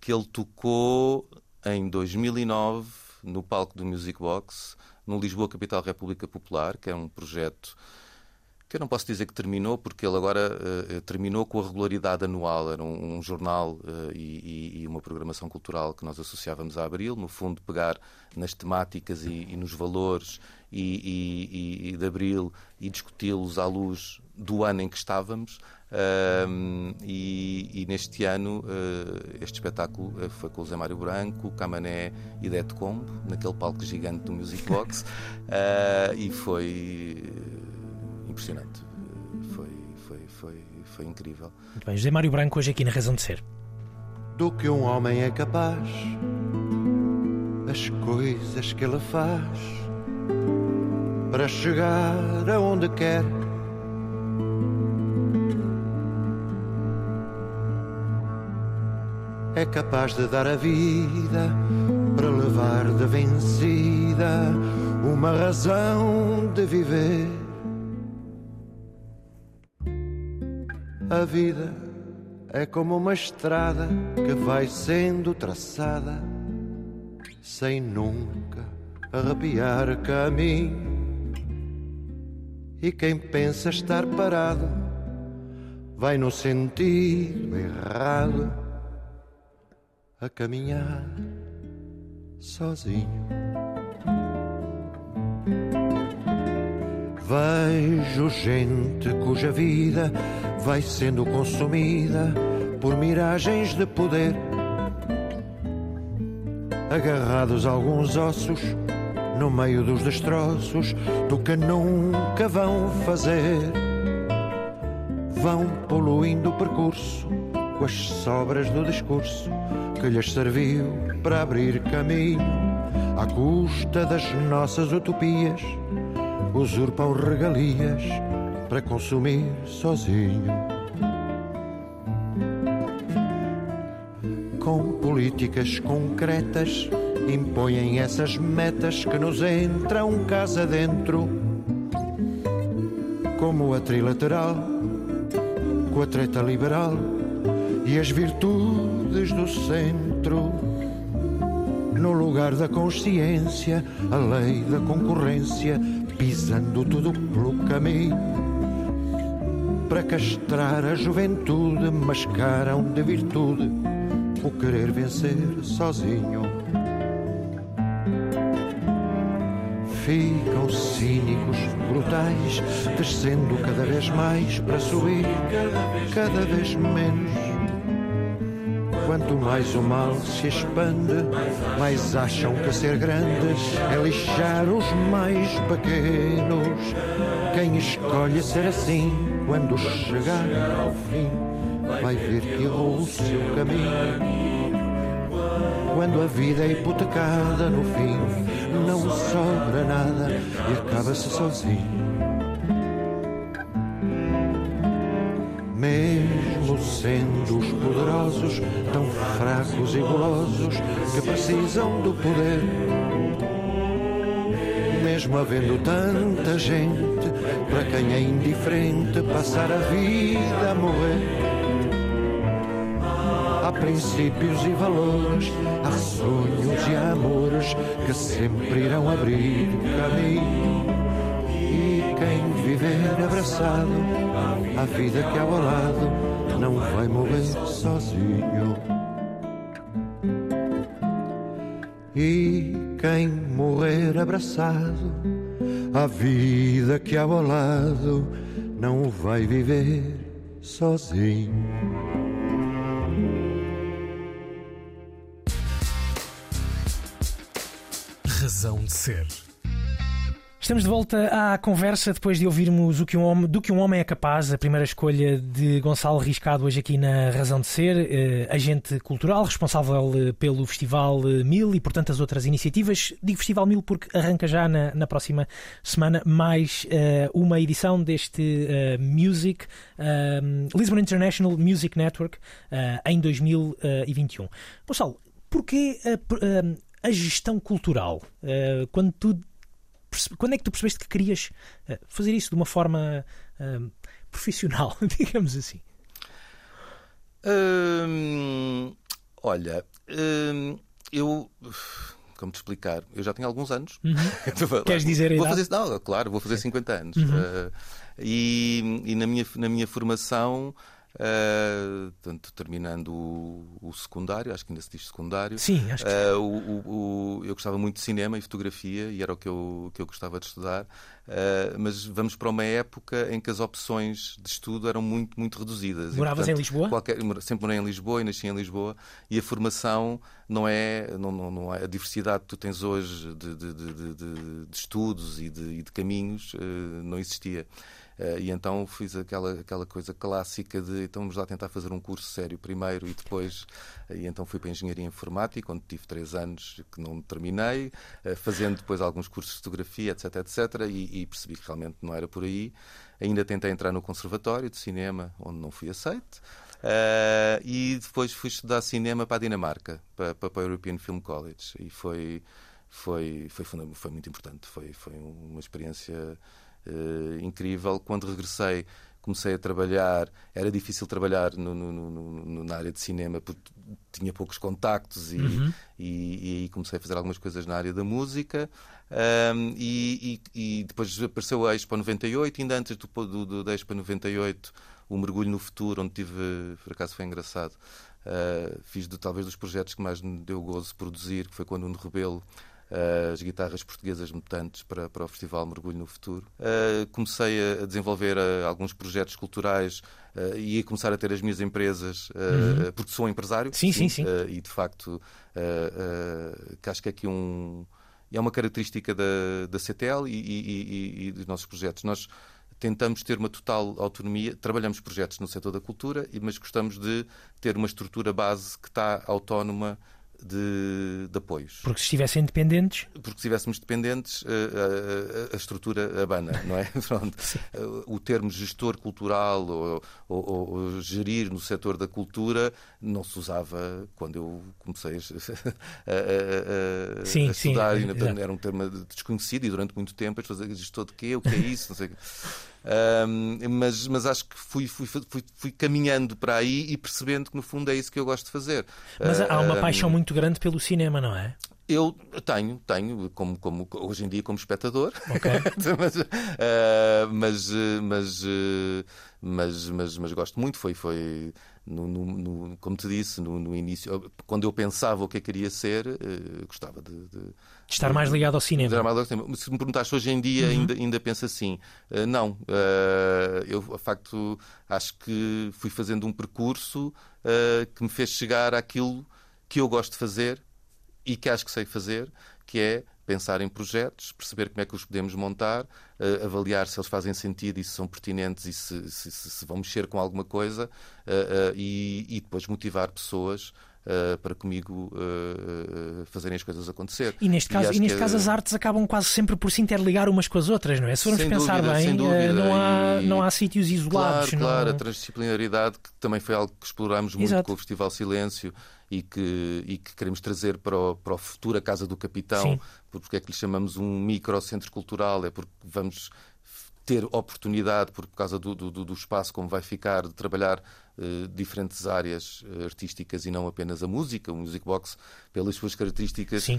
que ele tocou em 2009 no palco do Music Box, no Lisboa Capital República Popular, que é um projeto que eu não posso dizer que terminou, porque ele agora uh, terminou com a regularidade anual. Era um, um jornal uh, e, e, uma programação cultural que nós associávamos a Abril, no fundo, pegar nas temáticas e, e nos valores e, e de Abril e discuti-los à luz do ano em que estávamos. Uh, e, neste ano uh, este espetáculo foi com o Zé Mário Branco, Camané e Dete Combo, naquele palco gigante do Music Box, e foi impressionante. Foi, foi, foi, foi incrível. Muito bem, José Mário Branco, hoje aqui na Razão de Ser. Do que um homem é capaz, as coisas que ele faz para chegar aonde quer. É capaz de dar a vida para levar de vencida uma razão de viver. A vida é como uma estrada que vai sendo traçada sem nunca arrepiar caminho. E quem pensa estar parado vai no sentido errado a caminhar sozinho. Vejo gente cuja vida vai sendo consumida por miragens de poder. Agarrados alguns ossos no meio dos destroços do que nunca vão fazer. Vão poluindo o percurso com as sobras do discurso que lhes serviu para abrir caminho à custa das nossas utopias usurpam regalias para consumir sozinho. Com políticas concretas impõem essas metas que nos entram casa dentro, como a trilateral, com a treta liberal e as virtudes do centro. No lugar da consciência, a lei da concorrência pisando tudo pelo caminho. Para castrar a juventude, mascaram de virtude o querer vencer sozinho. Ficam cínicos, brutais, descendo cada vez mais para subir cada vez menos Quanto mais o mal se expande, mais acham que ser grande é lixar os mais pequenos. Quem escolhe ser assim, quando chegar ao fim, vai ver que errou o seu caminho. Quando a vida é hipotecada no fim, não sobra nada e acaba-se sozinho. Sendo os poderosos tão fracos e golosos que precisam do poder. Mesmo havendo tanta gente para quem é indiferente passar a vida a morrer. Há princípios e valores, há sonhos e amores que sempre irão abrir caminho quem viver abraçado à vida que ao lado não vai morrer sozinho. E quem morrer abraçado, a vida que há ao lado, não vai viver sozinho. Razão de ser. Estamos de volta à conversa depois de ouvirmos o que um homem, do que um homem é capaz, a primeira escolha de Gonçalo Riscado hoje aqui na Razão de Ser, eh, agente cultural responsável eh, pelo Festival eh, Mil e por tantas outras iniciativas. Digo Festival Mil porque arranca já na, na próxima semana mais eh, uma edição deste eh, Music, eh, Lisbon International Music Network, em 2021. Gonçalo, porquê a, eh, a gestão cultural? Quando tu quando é que tu percebeste que querias eh, fazer isso de uma forma eh, profissional, digamos assim? Hum, olha, hum, eu. Como te explicar? Eu já tenho alguns anos. Queres dizer a vou idade? fazer, Não, claro, vou fazer 50 anos. Uh, e e na, minha, na minha formação, uh, portanto, terminando o, o secundário, acho que ainda se diz secundário. Sim, acho que. Uh, o- o- eu gostava muito de cinema e fotografia e era o que eu, que eu gostava de estudar, Uh, mas vamos para uma época em que as opções de estudo eram muito, muito reduzidas. E, Moravas em Lisboa? qualquer- sempre morei em Lisboa e nasci em Lisboa e a formação não é, não, não, não é a diversidade que tu tens hoje de, de, de, de- estudos e de, e de caminhos não existia. Uh, e então fiz aquela, aquela coisa clássica de então vamos lá tentar fazer um curso sério primeiro e depois. E então fui para a Engenharia Informática, onde tive três anos que não terminei, uh, fazendo depois alguns cursos de fotografia, etc, etc. E, e percebi que realmente não era por aí. Ainda tentei entrar no Conservatório de Cinema, onde não fui aceito. Uh, e depois fui estudar cinema para a Dinamarca, para, para, para o European Film College. E foi, foi, foi, foi muito importante. Foi, foi uma experiência eh, incrível. Quando regressei, comecei a trabalhar. Era difícil trabalhar no- no- no- na área de cinema porque tinha poucos contactos e, e, e aí comecei a fazer algumas coisas na área da música. Ahm, e, e- depois apareceu a Expo 98, ainda antes do, do, do, da Expo 98, o Mergulho no Futuro, onde tive, por acaso foi engraçado. Ah, fiz de, talvez dos projetos que mais me deu gozo produzir, que foi quando o Rebelo uh, as guitarras portuguesas mutantes para, para o Festival Mergulho no Futuro. Uh, comecei a, desenvolver uh, alguns projetos culturais uh, e a começar a ter as minhas empresas, uh, porque sou empresário. Sim, sim, sim. uh, e de facto, uh, que acho que é aqui um. É uma característica da, da CTL e, e- e- e dos nossos projetos. Nós tentamos ter uma total autonomia, trabalhamos projetos no setor da cultura, e- mas gostamos de ter uma estrutura base que está autónoma de, de apoios Porque se estivessem independentes, porque se estivéssemos dependentes, eh, a, a- a estrutura abana, não é? Pronto. Eh, O termo gestor cultural ou, ou- ou- gerir no setor da cultura não se usava quando eu comecei a, a- a- a Sim, sim, estudar. exato. era um termo desconhecido e durante muito tempo as pessoas diziam gestor de quê? O que é isso? Não sei Ahm, mas, mas acho que fui, fui, fui, fui caminhando para aí e percebendo que no fundo é isso que eu gosto de fazer. mas há uma Ahm, paixão muito grande pelo cinema, não é? eu tenho, tenho, como, como hoje em dia como espectador, Ok. mas, eh, mas, mas, mas, mas, mas gosto muito. Foi, foi no, no- no- como te disse, no, no início, quando eu pensava o que eu queria ser, eh, gostava de, de- De estar mais ligado ao cinema. Se me perguntaste hoje em dia, ainda, ainda penso assim. Eh, não. Eh, eu, de facto, acho que fui fazendo um percurso eh, que me fez chegar àquilo que eu gosto de fazer e que acho que sei fazer, que é pensar em projetos, perceber como é que os podemos montar, eh, avaliar se eles fazem sentido e se são pertinentes e se, se- se- vão mexer com alguma coisa eh, eh, e, e depois motivar pessoas eh, para comigo eh, fazerem as coisas acontecer. E neste caso, acho e neste caso as artes acabam quase sempre por se interligar umas com as outras, não é? Se formos Sem pensar dúvida, bem, dúvida. não há, E- não há sítios isolados. Claro, claro, a transdisciplinaridade que também foi algo que explorámos muito Exato. com o Festival Silêncio e que, e que queremos trazer para, o, para a futura Casa do Capitão. Sim. Porque é que lhe chamamos um microcentro cultural? É porque vamos ter oportunidade, por causa do, do, do espaço como vai ficar, de trabalhar eh, diferentes áreas eh, artísticas e não apenas a música. O Music Box, pelas suas características, eh,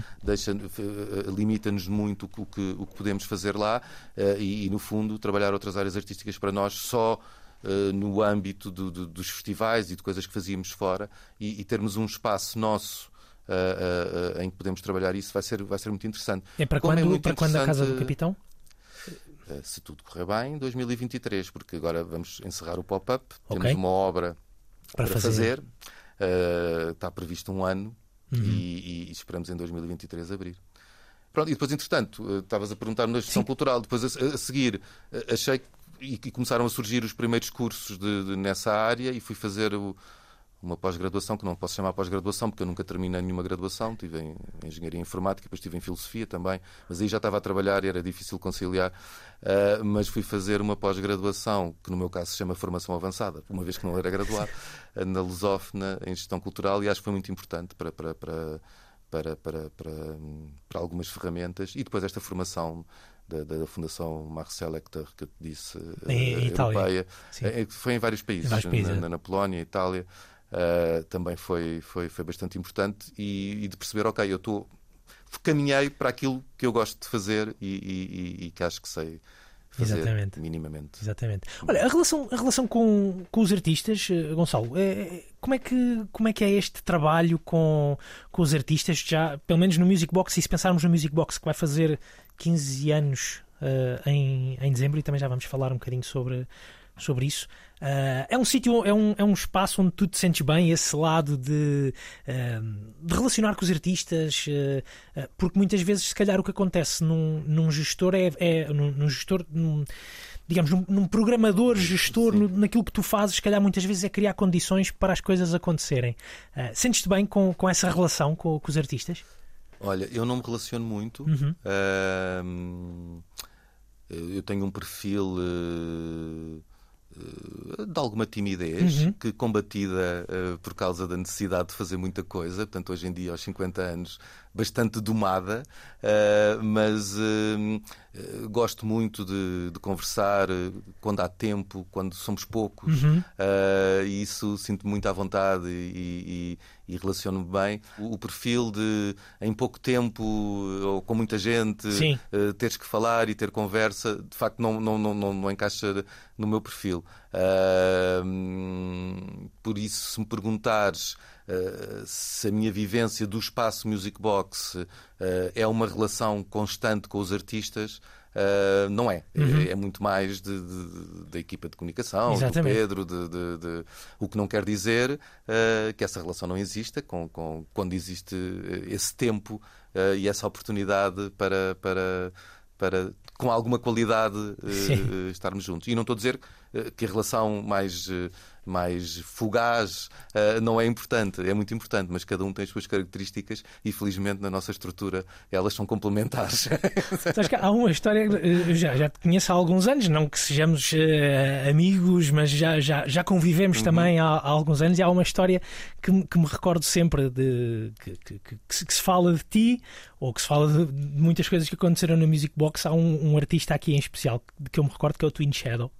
limita-nos muito o que, o que podemos fazer lá eh, e, e, no fundo, trabalhar outras áreas artísticas para nós só eh, no âmbito do- do- dos festivais e de coisas que fazíamos fora e, e termos um espaço nosso eh, eh, eh, em que podemos trabalhar isso vai ser, vai ser muito interessante. É para Como quando, muito para quando a Casa do Capitão? Eh, Se tudo correr bem, em 2023, porque agora vamos encerrar o pop-up, Ok. temos uma obra Para para, fazer. fazer, eh, está previsto um ano Uhum. e, e esperamos em 2023 abrir. Pronto, e depois, entretanto, eh, estavas a perguntar na gestão Sim. cultural, depois a, a seguir achei que e, começaram a surgir os primeiros cursos de, de, nessa área e fui fazer o, uma pós-graduação, que não posso chamar pós-graduação, porque eu nunca terminei nenhuma graduação. Tive em Engenharia Informática, depois estive em Filosofia também, mas aí já estava a trabalhar e era difícil conciliar. Uh, mas fui fazer uma pós-graduação, que no meu caso se chama Formação Avançada, uma vez que não era graduado, na Lusófona, em Gestão Cultural, e acho que foi muito importante para, para, para, para, para, para, para algumas ferramentas. E depois esta formação da, da, Fundação Marcel Hector, que eu te disse, em, uh, europeia, é, foi em vários países, em vários países na, é. na, Polónia, Itália, uh, também foi, foi, foi bastante importante e, e de perceber, ok, eu estou caminhei para aquilo que eu gosto de fazer e, e, e que acho que sei fazer Exatamente. minimamente. Exatamente. Olha, a relação, a relação com, com os artistas, eh, Gonçalo, é, como, é que, como é que é este trabalho com, com os artistas, já, pelo menos no Music Box, e se pensarmos no Music Box que vai fazer 15 anos uh, em, em dezembro, e também já vamos falar um bocadinho sobre, sobre isso. Uh, é um sítio, é um, é um espaço onde tu te sentes bem, esse lado de, uh, de relacionar com os artistas, uh, porque muitas vezes, se calhar, o que acontece num, num gestor é, é num, num gestor. Num, digamos, num, num programador, gestor, no, naquilo que tu fazes, se calhar muitas vezes é criar condições para as coisas acontecerem. Sentes-te bem com, com essa relação com, com, os artistas? Olha, eu não me relaciono muito. Uhum. eu tenho um perfil eh, de alguma timidez, uhum. que combatida uh, por causa da necessidade de fazer muita coisa, portanto, hoje em dia, aos 50 anos, bastante domada, uh, mas uh, gosto muito de, de, conversar quando há tempo, quando somos poucos, uhum. e isso sinto muito à vontade e, e, e relaciono-me bem. O, o, perfil de, em pouco tempo, ou com muita gente, teres que falar e ter conversa, de facto, não, não, não, não, não encaixa no meu perfil. Por isso, se me perguntares uh, se a minha vivência do espaço Music Box uh, é uma relação constante com os artistas, Uh, não é. Uhum. é. é. muito mais da equipa de comunicação, Exatamente. do Pedro, de, de, de, o que não quer dizer uh, que essa relação não exista com, com quando existe esse tempo uh, e essa oportunidade para, para, para com alguma qualidade estarmos juntos. E não estou a dizer que a relação mais mais fugaz uh, não é importante, é muito importante, mas cada um tem as suas características e felizmente na nossa estrutura elas são complementares. Sabes que há uma história, eu já, já te conheço há alguns anos, não que sejamos amigos, mas já, já, já convivemos uhum. também há, há, alguns anos e há uma história que, que me recordo sempre de que, que, que, se, fala de ti ou que se fala de, de, muitas coisas que aconteceram no Music Box. Há um, um artista aqui em especial que eu me recordo que é o Twin Shadow.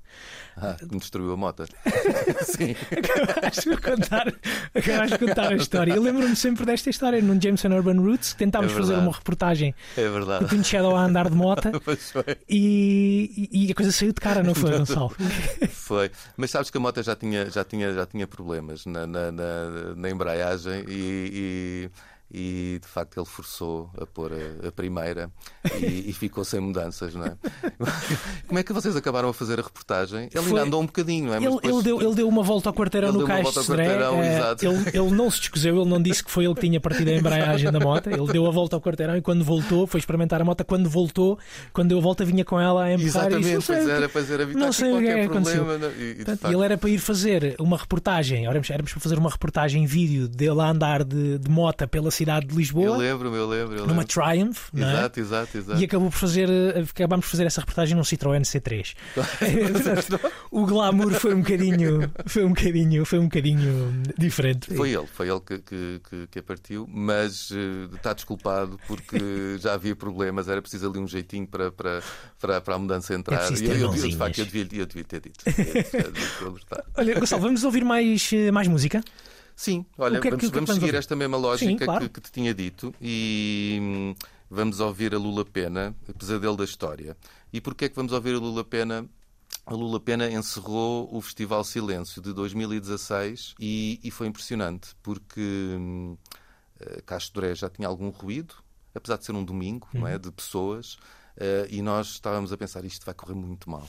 Ah, que me destruiu a moto. Sim. Acabaste de contar, acabaste de contar a história. Eu lembro-me sempre desta história num Jameson Urban Roots, que tentámos é fazer uma reportagem é verdade. do Twin Shadow a andar de moto e, e, a coisa saiu de cara, não foi, Gonçalo? Foi. Mas sabes que a moto já tinha, já tinha, já tinha problemas na, na, na, na embreagem e, e e de facto ele forçou a pôr a, a primeira e, e, ficou sem mudanças, não é? Como é que vocês acabaram a fazer a reportagem? Ele ainda andou um bocadinho, não é? Ele, depois... ele, deu, ele deu uma volta ao quarteirão no Cais de Sodré. É, ele, ele não se descoseu, ele não disse que foi ele que tinha partido a embreagem da moto. Ele deu a volta ao quarteirão e quando voltou, foi experimentar a moto. Quando voltou, quando deu a volta, vinha com ela a empurrar. Exatamente, e disse, pois era, pois era, não sei o que é aconteceu. E, Portanto, ele era para ir fazer uma reportagem, éramos, éramos para fazer uma reportagem em vídeo dele a andar de, de moto pela cidade de Lisboa lembro, eu lembro. Eu numa lembro. Triumph, não é? Exato, exato, exato. E acabou por fazer, acabámos por fazer essa reportagem num Citroën C3. o glamour foi um bocadinho, foi um bocadinho, foi um bocadinho diferente. Foi ele, foi ele que, que, que, partiu, mas uh, está desculpado porque já havia problemas, era preciso ali um jeitinho para, para, para, para a mudança entrar. É e eu, eu, de facto, eu devia, eu devia ter dito. Olha, Gonçalo, vamos ouvir mais, eh, mais música? Sim, olha, que, é vamos, que, vamos, seguir esta mesma lógica Sim, claro. que, te tinha dito e hum, vamos ouvir a Lula Pena, pesadelo da história. E porquê é que vamos ouvir a Lula Pena? A Lula Pena encerrou o Festival Silêncio de 2016 e, e foi impressionante, porque hum, eh, Castro Doré já tinha algum ruído, apesar de ser um domingo, uhum. não é, uhum. de pessoas, uh, e nós estávamos a pensar isto vai correr muito mal.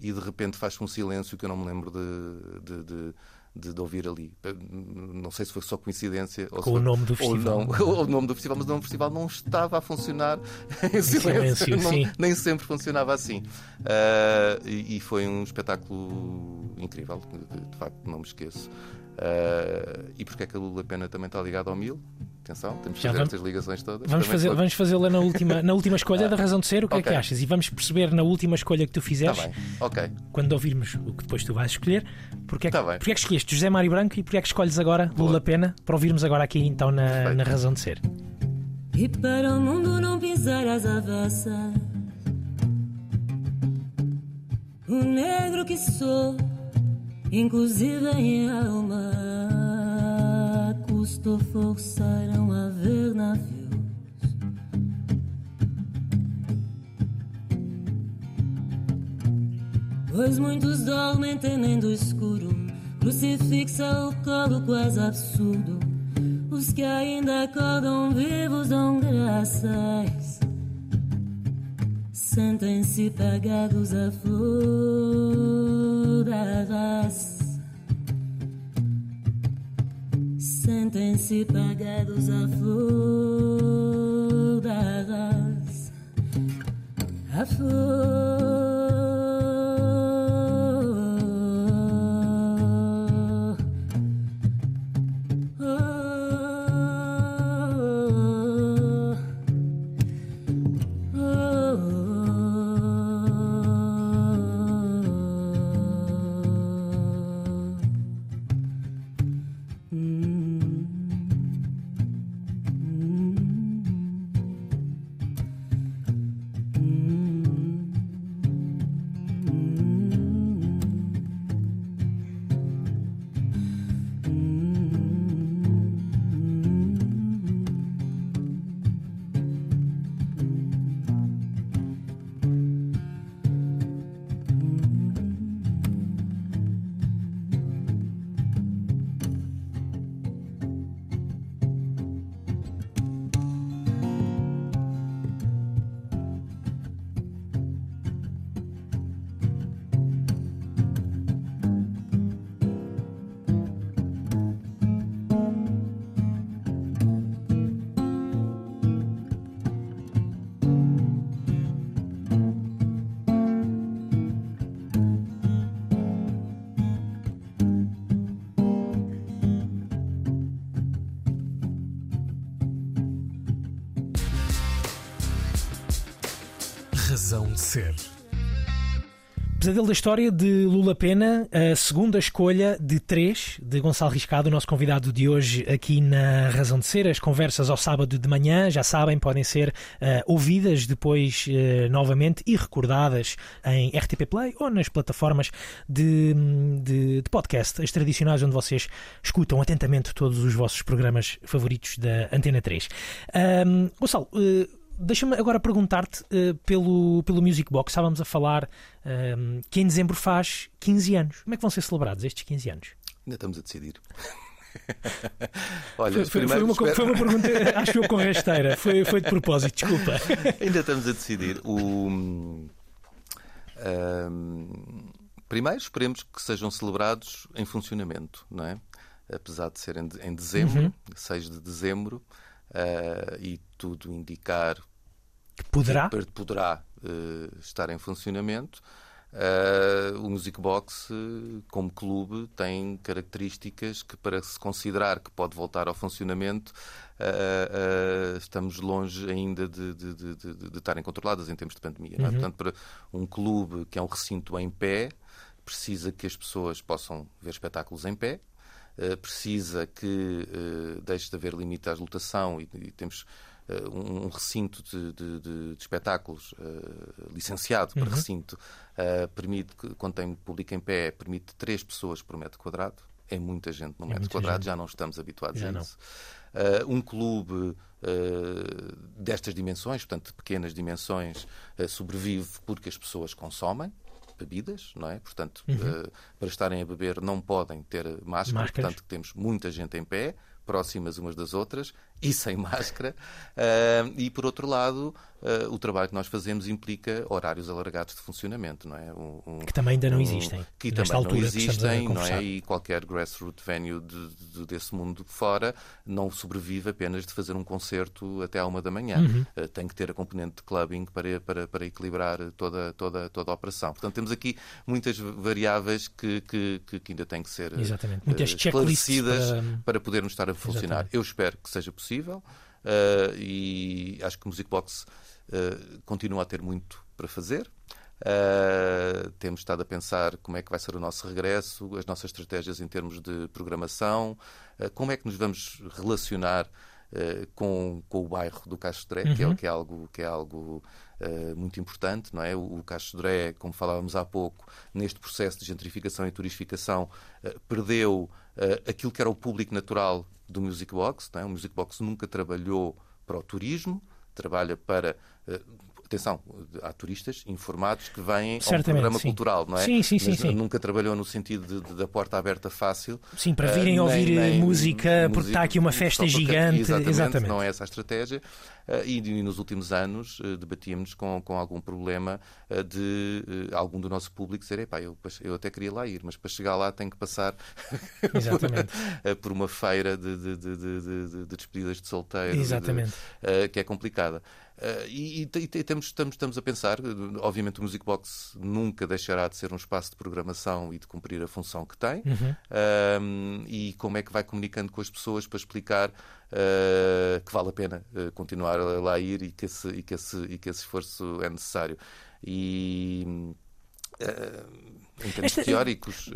E de repente faz-se um silêncio que eu não me lembro de, de, de de, de, ouvir ali. Não sei se foi só coincidência ou com o nome do festival. Ou, não, ou o nome do festival, mas o nome do festival não estava a funcionar em silêncio. silêncio não, nem sempre funcionava assim. Uh, e, e, foi um espetáculo incrível, de, de facto, não me esqueço. Uh, e porque é que a Lula Pena também está ligada ao Mil? Atenção, temos que fazer vamos, estas ligações todas. Vamos, fazer, vamos fazê-la na última, na última escolha da razão de ser. O que okay. é que achas? E vamos perceber na última escolha que tu fizeres, tá. Okay. quando ouvirmos o que depois tu vais escolher, porque é que, tá porque é que escolheste José Mário Branco e porque é que escolhes agora Boa. Lula Pena para ouvirmos agora aqui então na, na razão de ser. E para o mundo não pisar as avessas, o negro que sou inclusive em alma, forçaram a ver navios. Pois muitos dormem temendo escuro, crucifixa o colo quase absurdo. Os que ainda acordam vivos dão graças sentem-se pagados à flor da raça. Sentem-se pagados à flor da raça. A flor. Ser. Pesadelo da História de Lula Pena, a segunda escolha de três de Gonçalo Riscado, o nosso convidado de hoje aqui na Razão de Ser. As conversas ao sábado de manhã, já sabem, podem ser uh, ouvidas depois uh, novamente e recordadas em RTP Play ou nas plataformas de, de, de, podcast, as tradicionais onde vocês escutam atentamente todos os vossos programas favoritos da Antena 3. Um, Gonçalo, uh, Deixa-me agora perguntar-te uh, pelo, pelo Music Box. Estávamos a falar uh, que em dezembro faz 15 anos. Como é que vão ser celebrados estes 15 anos? Ainda estamos a decidir. Olha, foi, foi, uma, foi, uma, pergunta, acho eu, com rasteira. Foi, foi de propósito, desculpa. Ainda estamos a decidir. O, um, primeiro, esperemos que sejam celebrados em funcionamento, não é? Apesar de ser em, em dezembro, uhum. 6 de dezembro, uh, e tudo indicar poderá, poderá uh, estar em funcionamento. Uh, o Music Box, uh, como clube, tem características que, para se considerar que pode voltar ao funcionamento, uh, estamos longe ainda de, de, de, de, estarem controladas em termos de pandemia. É? Uhum. É? Portanto, para um clube que é um recinto em pé, precisa que as pessoas possam ver espetáculos em pé, precisa que deixe de haver limite à lotação e, e temos eh, um recinto de, de, de, de espetáculos uh, licenciado para uhum. recinto uh, permite, quando tem público em pé, permite três pessoas por metro quadrado. É muita gente no é metro quadrado, gente. já não estamos habituados já a isso. Uh, um clube destas dimensões, portanto, de pequenas dimensões, sobrevive porque as pessoas consomem bebidas, não é? Portanto, uhum. uh, para estarem a beber não podem ter máscara, Máscaras. portanto temos muita gente em pé, próximas umas das outras e sem máscara. Uh, e por outro lado, uh, o trabalho que nós fazemos implica horários alargados de funcionamento, não é? Um, um, que também ainda não existem. Que também não existem, não é? E qualquer grassroots venue de, de, desse mundo fora não sobrevive apenas de fazer um concerto até à uma da manhã. Uhum. Uh, tem que ter a componente de clubbing para, para, para equilibrar toda, toda, toda a operação. Portanto, temos aqui muitas variáveis que, que, que ainda têm que ser Exatamente. Muitas esclarecidas para... para podermos estar a funcionar. Exatamente. Eu espero que seja possível. Uh, e acho que o Music Box uh, continua a ter muito para fazer. Uh, temos estado a pensar como é que vai ser o nosso regresso, as nossas estratégias em termos de programação, como é que nos vamos relacionar com, com o bairro do Castro Dré, uhum. que, é, uhum. que, é, algo, que é algo muito importante, não é? O, o Castro Dré, como falávamos há pouco, neste processo de gentrificação e turistificação, perdeu aquilo que era o público natural do Music Box. Não é? O Music Box nunca trabalhou para o turismo, trabalha para eh, atenção, há turistas informados que vêm a um programa sim. cultural, não é? Sim, sim, sim. sim. Nunca trabalhou no sentido da porta aberta fácil. Sim, para virem uh, ouvir nem, nem música, porque está aqui uma festa gigante. Exatamente, exatamente, não é essa a estratégia. Uh, e, e, nos últimos anos uh, debatíamos com, com algum problema de algum do nosso público dizer, epá, eu, eu até queria lá ir, mas para chegar lá tenho que passar por uma feira de, de, de, de, despedidas de solteiros, Exatamente. que é complicada. Uh, e, e, e temos, estamos, estamos a pensar, obviamente o Music Box nunca deixará de ser um espaço de programação e de cumprir a função que tem, uhum. uh, e como é que vai comunicando com as pessoas para explicar uh, que vale a pena continuar a lá ir e que, esse, e, que esse, e que esse esforço é necessário. E em termos Esta... teóricos,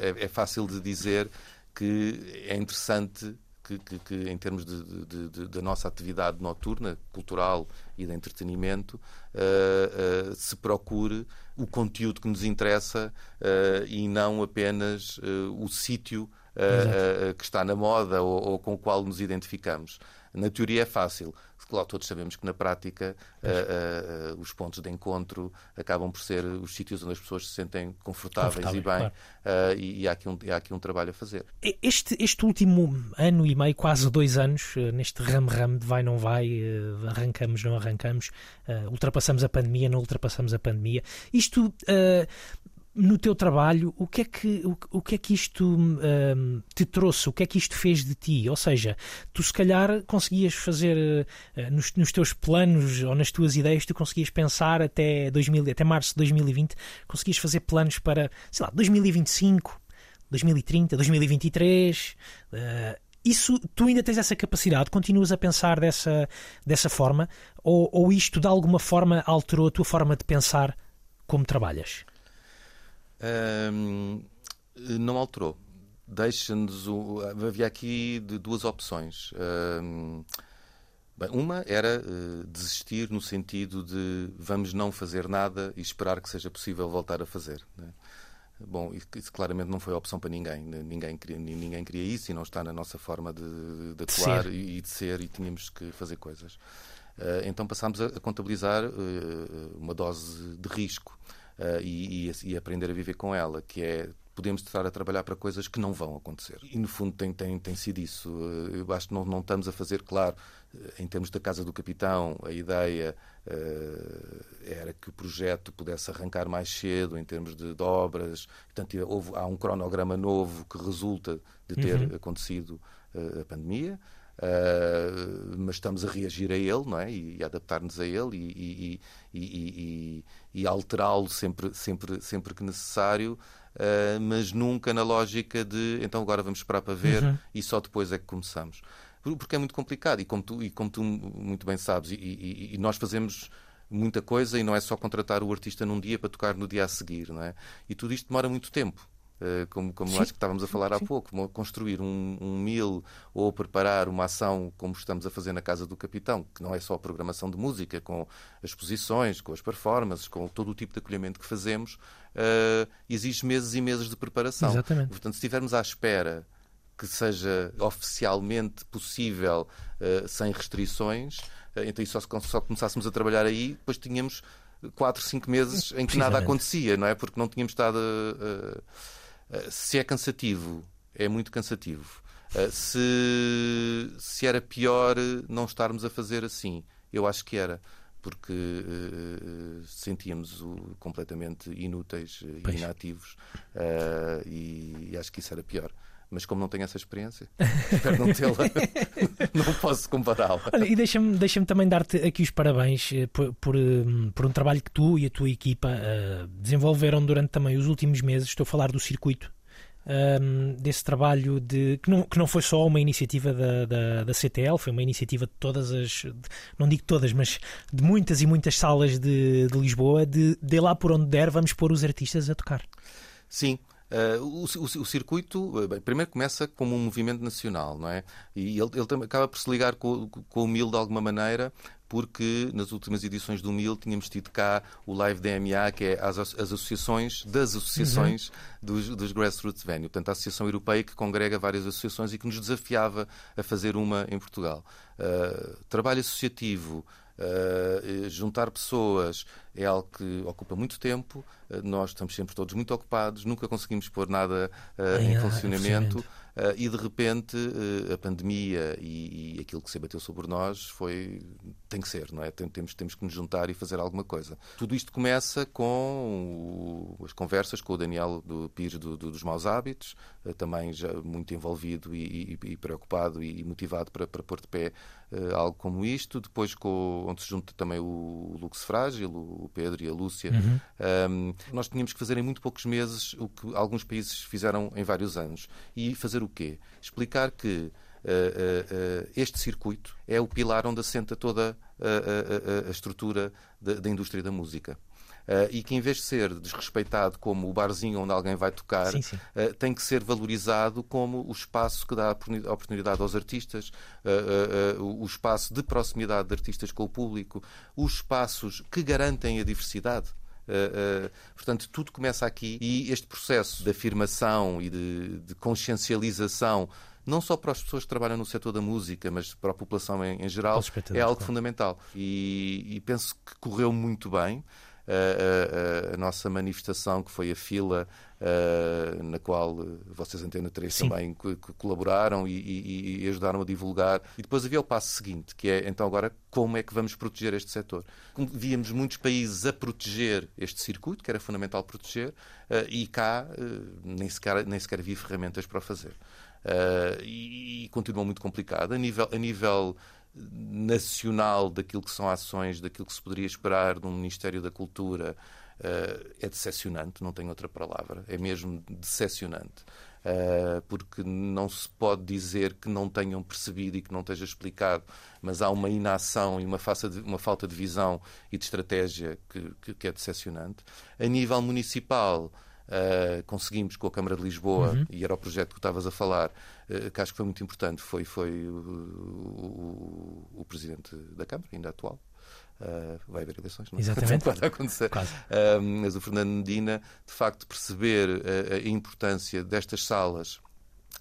é, é fácil de dizer que é interessante que, que, que em termos da nossa atividade noturna, cultural e de entretenimento, uh, uh, se procure o conteúdo que nos interessa uh, e não apenas o sítio que está na moda ou, ou com o qual nos identificamos. Na teoria é fácil. Claro, todos sabemos que na prática uh, uh, os pontos de encontro acabam por ser os sítios onde as pessoas se sentem confortáveis, e bem, claro. e, e, há aqui um, há aqui um trabalho a fazer. Este, este último ano e meio, quase dois anos, neste ramo-ramo de vai, não vai, arrancamos, não arrancamos, ultrapassamos a pandemia, não ultrapassamos a pandemia. Isto no teu trabalho, o que é que, o, o que, é que isto um, te trouxe? O que é que isto fez de ti? Ou seja, tu se calhar conseguias fazer uh, nos, nos, teus planos ou nas tuas ideias, tu conseguias pensar até, 2000, até março de 2020, conseguias fazer planos para, sei lá, 2025, 2030, 2023. Uh, isso, tu ainda tens essa capacidade? Continuas a pensar dessa, dessa forma? Ou, ou isto de alguma forma alterou a tua forma de pensar como trabalhas? Não alterou. Deixa-nos. Havia aqui de duas opções. bem, uma era uh, desistir no sentido de vamos não fazer nada e esperar que seja possível voltar a fazer. Né? Bom, isso claramente não foi opção para ninguém. Ninguém queria, ninguém queria isso e não está na nossa forma de, de atuar de e, e, de ser e tínhamos que fazer coisas. Uh, então passámos a, a contabilizar uh, uma dose de risco uh, e, e, e, aprender a viver com ela, que é podemos estar a trabalhar para coisas que não vão acontecer. E no fundo tem, tem, tem sido isso. Eh, eu acho que não, não estamos a fazer, claro, eh, em termos da Casa do Capitão, a ideia uh, era que o projeto pudesse arrancar mais cedo em termos de, de obras. Portanto, houve, há um cronograma novo que resulta de ter uhum. acontecido a pandemia. Uh, mas estamos a reagir a ele não é? e, e adaptar-nos a ele e, e, e, alterá-lo sempre, sempre, sempre que necessário, uh, mas nunca na lógica de então agora vamos esperar para ver uhum. e só depois é que começamos. Porque é muito complicado e como tu, e como tu muito bem sabes, e, nós fazemos muita coisa e não é só contratar o artista num dia para tocar no dia a seguir, não é? E tudo isto demora muito tempo. Eh, como, como acho que estávamos a falar há pouco, construir um, um mil ou preparar uma ação como estamos a fazer na Casa do Capitão, que não é só a programação de música, com as exposições, com as performances, com todo o tipo de acolhimento que fazemos, uh, exige meses e meses de preparação. Exatamente. Portanto, se estivermos à espera que seja oficialmente possível, uh, sem restrições, uh, então e só, só começássemos a trabalhar aí, depois tínhamos quatro, cinco meses em que nada acontecia, não é? Porque não tínhamos estado. Uh, se é cansativo, é muito cansativo. Uh, se, se era pior não estarmos a fazer assim, eu acho que era. porque uh, sentíamos o completamente inúteis e inativos uh, e, e, acho que isso era pior. Mas como não tenho essa experiência, espero não tê-la, não posso compará-la. E deixa-me deixa também dar-te aqui os parabéns por, por, por, um trabalho que tu e a tua equipa uh, desenvolveram durante também os últimos meses. Estou a falar do circuito um, desse trabalho de que não, que não foi só uma iniciativa da, da, da, CTL, foi uma iniciativa de todas as, não digo todas, mas de muitas e muitas salas de, de Lisboa, de, de lá por onde der, vamos pôr os artistas a tocar. Sim, Uh, o, o, o, circuito, bem, primeiro começa como um movimento nacional, não é? E ele, ele acaba por se ligar com, com o MIL de alguma maneira, porque nas últimas edições do MIL tínhamos tido cá o Live DMA, que é as, as associações das associações uhum. dos, dos Grassroots Venue, portanto, a Associação Europeia que congrega várias associações e que nos desafiava a fazer uma em Portugal. Uh, trabalho associativo. Uh, juntar pessoas é algo que ocupa muito tempo. Uh, nós estamos sempre todos muito ocupados, nunca conseguimos pôr nada uh, em, funcionamento. Uh, e de repente uh, a pandemia e, e, aquilo que se abateu sobre nós foi tem que ser, não é? Temos, temos que nos juntar e fazer alguma coisa. Tudo isto começa com o, as conversas com o Daniel do Pires do, do, dos Maus Hábitos, uh, também já muito envolvido e, e, e preocupado e motivado para, para pôr de pé algo como isto. Depois, com, onde se junta também o Lux Frágil, o Pedro e a Lúcia. Uhum. Um, nós tínhamos que fazer em muito poucos meses o que alguns países fizeram em vários anos. E fazer o quê? Explicar que Uh, uh, uh, este circuito é o pilar onde assenta toda a, estrutura da, indústria da música. e que, em vez de ser desrespeitado como o barzinho onde alguém vai tocar, sim, sim. tem que ser valorizado como o espaço que dá a oportunidade aos artistas, o espaço de proximidade de artistas com o público, os espaços que garantem a diversidade. Uh, uh, portanto, tudo começa aqui e este processo de afirmação e de, de, consciencialização, não só para as pessoas que trabalham no setor da música, mas para a população em, em geral, é algo claro. fundamental. E, e, penso que correu muito bem a, a, a, nossa manifestação, que foi a fila, uh, na qual vocês, Antena 3, Sim. também colaboraram e, e, e, ajudaram a divulgar. E depois havia o passo seguinte, que é, então, agora, como é que vamos proteger este setor? Víamos muitos países a proteger este circuito, que era fundamental proteger, uh, e cá uh, nem, sequer, nem sequer havia ferramentas para o fazer. e, e continua muito complicado. A nível. A nível nacional daquilo que são ações, daquilo que se poderia esperar de um Ministério da Cultura, é decepcionante, não tenho outra palavra, é mesmo decepcionante. Uh, porque não se pode dizer que não tenham percebido e que não esteja explicado, mas há uma inação e uma, falta de visão e de estratégia que é decepcionante. A nível municipal, Uh, conseguimos com a Câmara de Lisboa, uhum. e era o projeto que estavas a falar, uh, que acho que foi muito importante, foi, foi o, o, o Presidente da Câmara, ainda atual, Uh, vai haver eleições, não Exatamente. pode acontecer. Uh, mas o Fernando Medina, de facto, perceber a, a importância destas salas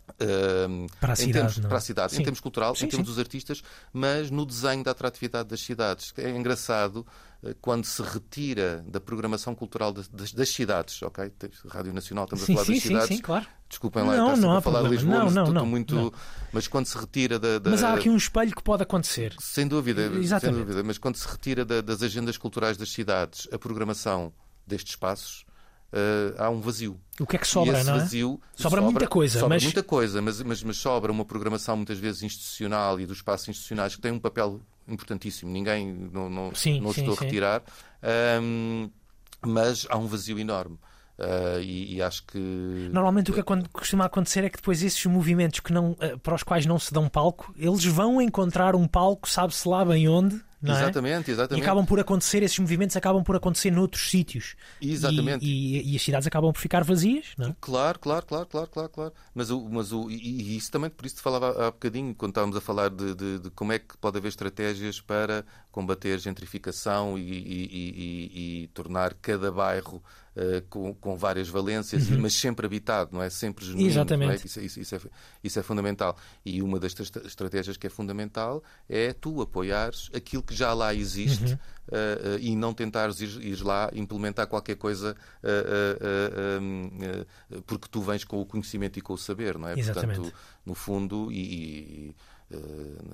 Uh, para a cidade, termos, para a cidade em termos cultural, sim, em termos sim. dos artistas, mas no desenho da atratividade das cidades. É engraçado uh, quando se retira da programação cultural das, das, das cidades, ok? Rádio Nacional, estamos a falar das cidades. Sim, claro. Desculpem lá, não, não a falar problema. de Lisboa, não, não, não, muito. Não. Mas quando se retira da, da, Mas há aqui um espelho que pode acontecer. Sem dúvida, Exatamente. sem dúvida. Mas quando se retira da, das agendas culturais das cidades a programação destes espaços uh, há um vazio. O que é que sobra, não é? Vazio, sobra, sobra, muita coisa. Sobra mas... muita coisa, mas, mas, mas sobra uma programação muitas vezes institucional e dos espaços institucionais que tem um papel importantíssimo. Ninguém não, não, sim, não sim, estou sim. a retirar. Um, mas há um vazio enorme. Uh, e, e, acho que. Normalmente o que costuma acontecer é que depois esses movimentos que não, uh, para os quais não se dão palco, eles vão encontrar um palco, sabe-se lá bem onde, não exatamente, é? exatamente. E acabam por acontecer, esses movimentos acabam por acontecer noutros sítios. Exatamente. E, e, e, as cidades acabam por ficar vazias, não é? Claro, claro, claro, claro, claro. claro. Mas, o, mas o, e, isso também, por isso te falava há bocadinho, quando estávamos a falar de, de, de como é que pode haver estratégias para combater gentrificação e, e tornar cada bairro com, com, várias valências, uhum. mas sempre habitado, não é? Sempre genuíno. Exatamente. É? Isso, isso, isso, é, isso, é, fundamental. E uma das estratégias que é fundamental é tu apoiares aquilo que já lá existe uhum. uh, uh, e não tentares ir, ir, lá implementar qualquer coisa porque tu vens com o conhecimento e com o saber, não é? Exatamente. Portanto, no fundo, e, e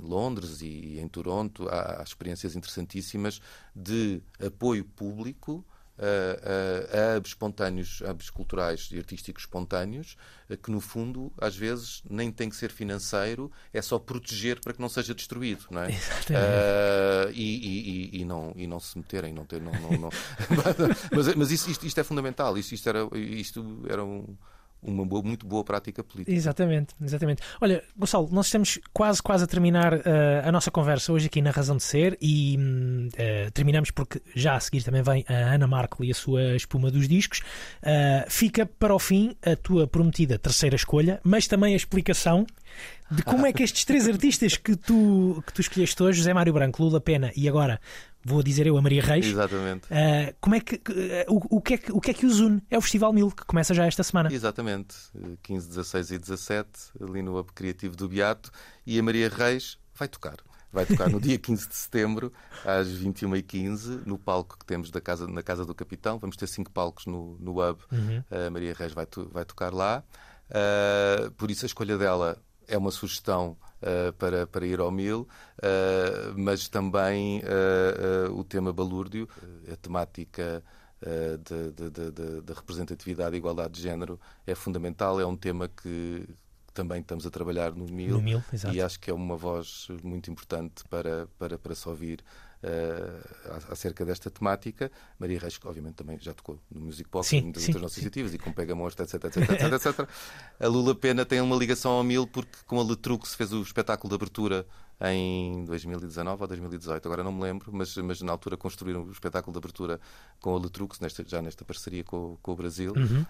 Londres e em Toronto, há, há experiências interessantíssimas de apoio público a, a, hubs espontâneos, hubs culturais e artísticos espontâneos, que no fundo, às vezes, nem tem que ser financeiro, é só proteger para que não seja destruído, não é? Uh, e, e, e, não, e não se meterem, não ter, não, não, não. mas, mas isso, isto, isto, é fundamental, isto, isto, era, isto era um uma boa, muito boa prática política. Exatamente, exatamente. Olha, Gonçalo, nós estamos quase, quase a terminar uh, a nossa conversa hoje aqui na Razão de Ser e uh, terminamos porque já a seguir também vem a Ana Marco e a sua espuma dos discos. Uh, fica para o fim a tua prometida terceira escolha, mas também a explicação de como é que estes três artistas que tu, que tu escolheste hoje, José Mário Branco, Lula Pena e agora vou dizer eu, a Maria Reis. Exatamente. Uh, como é que, uh, o, o, que é que, o que é que os une? É o Festival Mil, que começa já esta semana. Exatamente. 15, 16 e 17, ali no Hub Criativo do Beato. E a Maria Reis vai tocar. Vai tocar no dia 15 de setembro, às 21h15, no palco que temos da casa, na Casa do Capitão. Vamos ter cinco palcos no, no Hub. Uhum. A Maria Reis vai, vai tocar lá. Uh, por isso, a escolha dela é uma sugestão para, para ir ao Mil, uh, mas também uh, o tema balúrdio, a temática da representatividade e igualdade de género é fundamental, é um tema que também estamos a trabalhar no Mil, no Mil e acho que é uma voz muito importante para, para, para se ouvir uh, acerca desta temática. Maria Reis, que obviamente também já tocou no Music Box sim, muitas outras nossas iniciativas, e com Pega Monstro, etc, etc, etc, etc. A Lula Pena tem uma ligação ao Mil porque com a Letrux se fez o espetáculo de abertura em 2019 ou 2018, agora não me lembro, mas, mas na altura construíram o espetáculo de abertura com a Letrux, nesta, já nesta parceria com, com o Brasil. Uhum.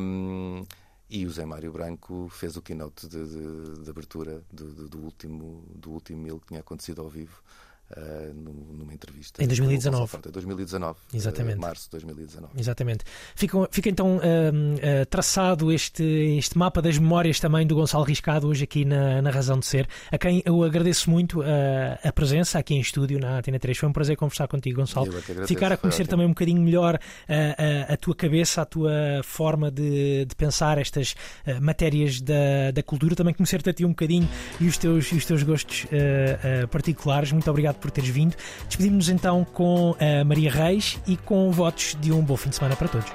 Um, e o Zé Mário Branco fez o keynote de, de, de abertura do, do, último, do último mil que tinha acontecido ao vivo. Uh, numa entrevista. Em 2019. Em 2019. Exatamente. Uh, março de 2019. Exatamente. Fica, fica então uh, traçado este, este mapa das memórias também do Gonçalo Riscado hoje aqui na, na Razão de Ser, a quem eu agradeço muito a presença aqui em estúdio na Atena 3. Foi um prazer conversar contigo, Gonçalo. Ficar a conhecer também um bocadinho melhor a, a, tua cabeça, a tua forma de, de pensar estas matérias da, da cultura, também conhecer-te a ti um bocadinho e os teus, os teus gostos particulares. Muito obrigado por teres vindo. Despedimos-nos então com a Maria Reis e com votos de um bom fim de semana para todos.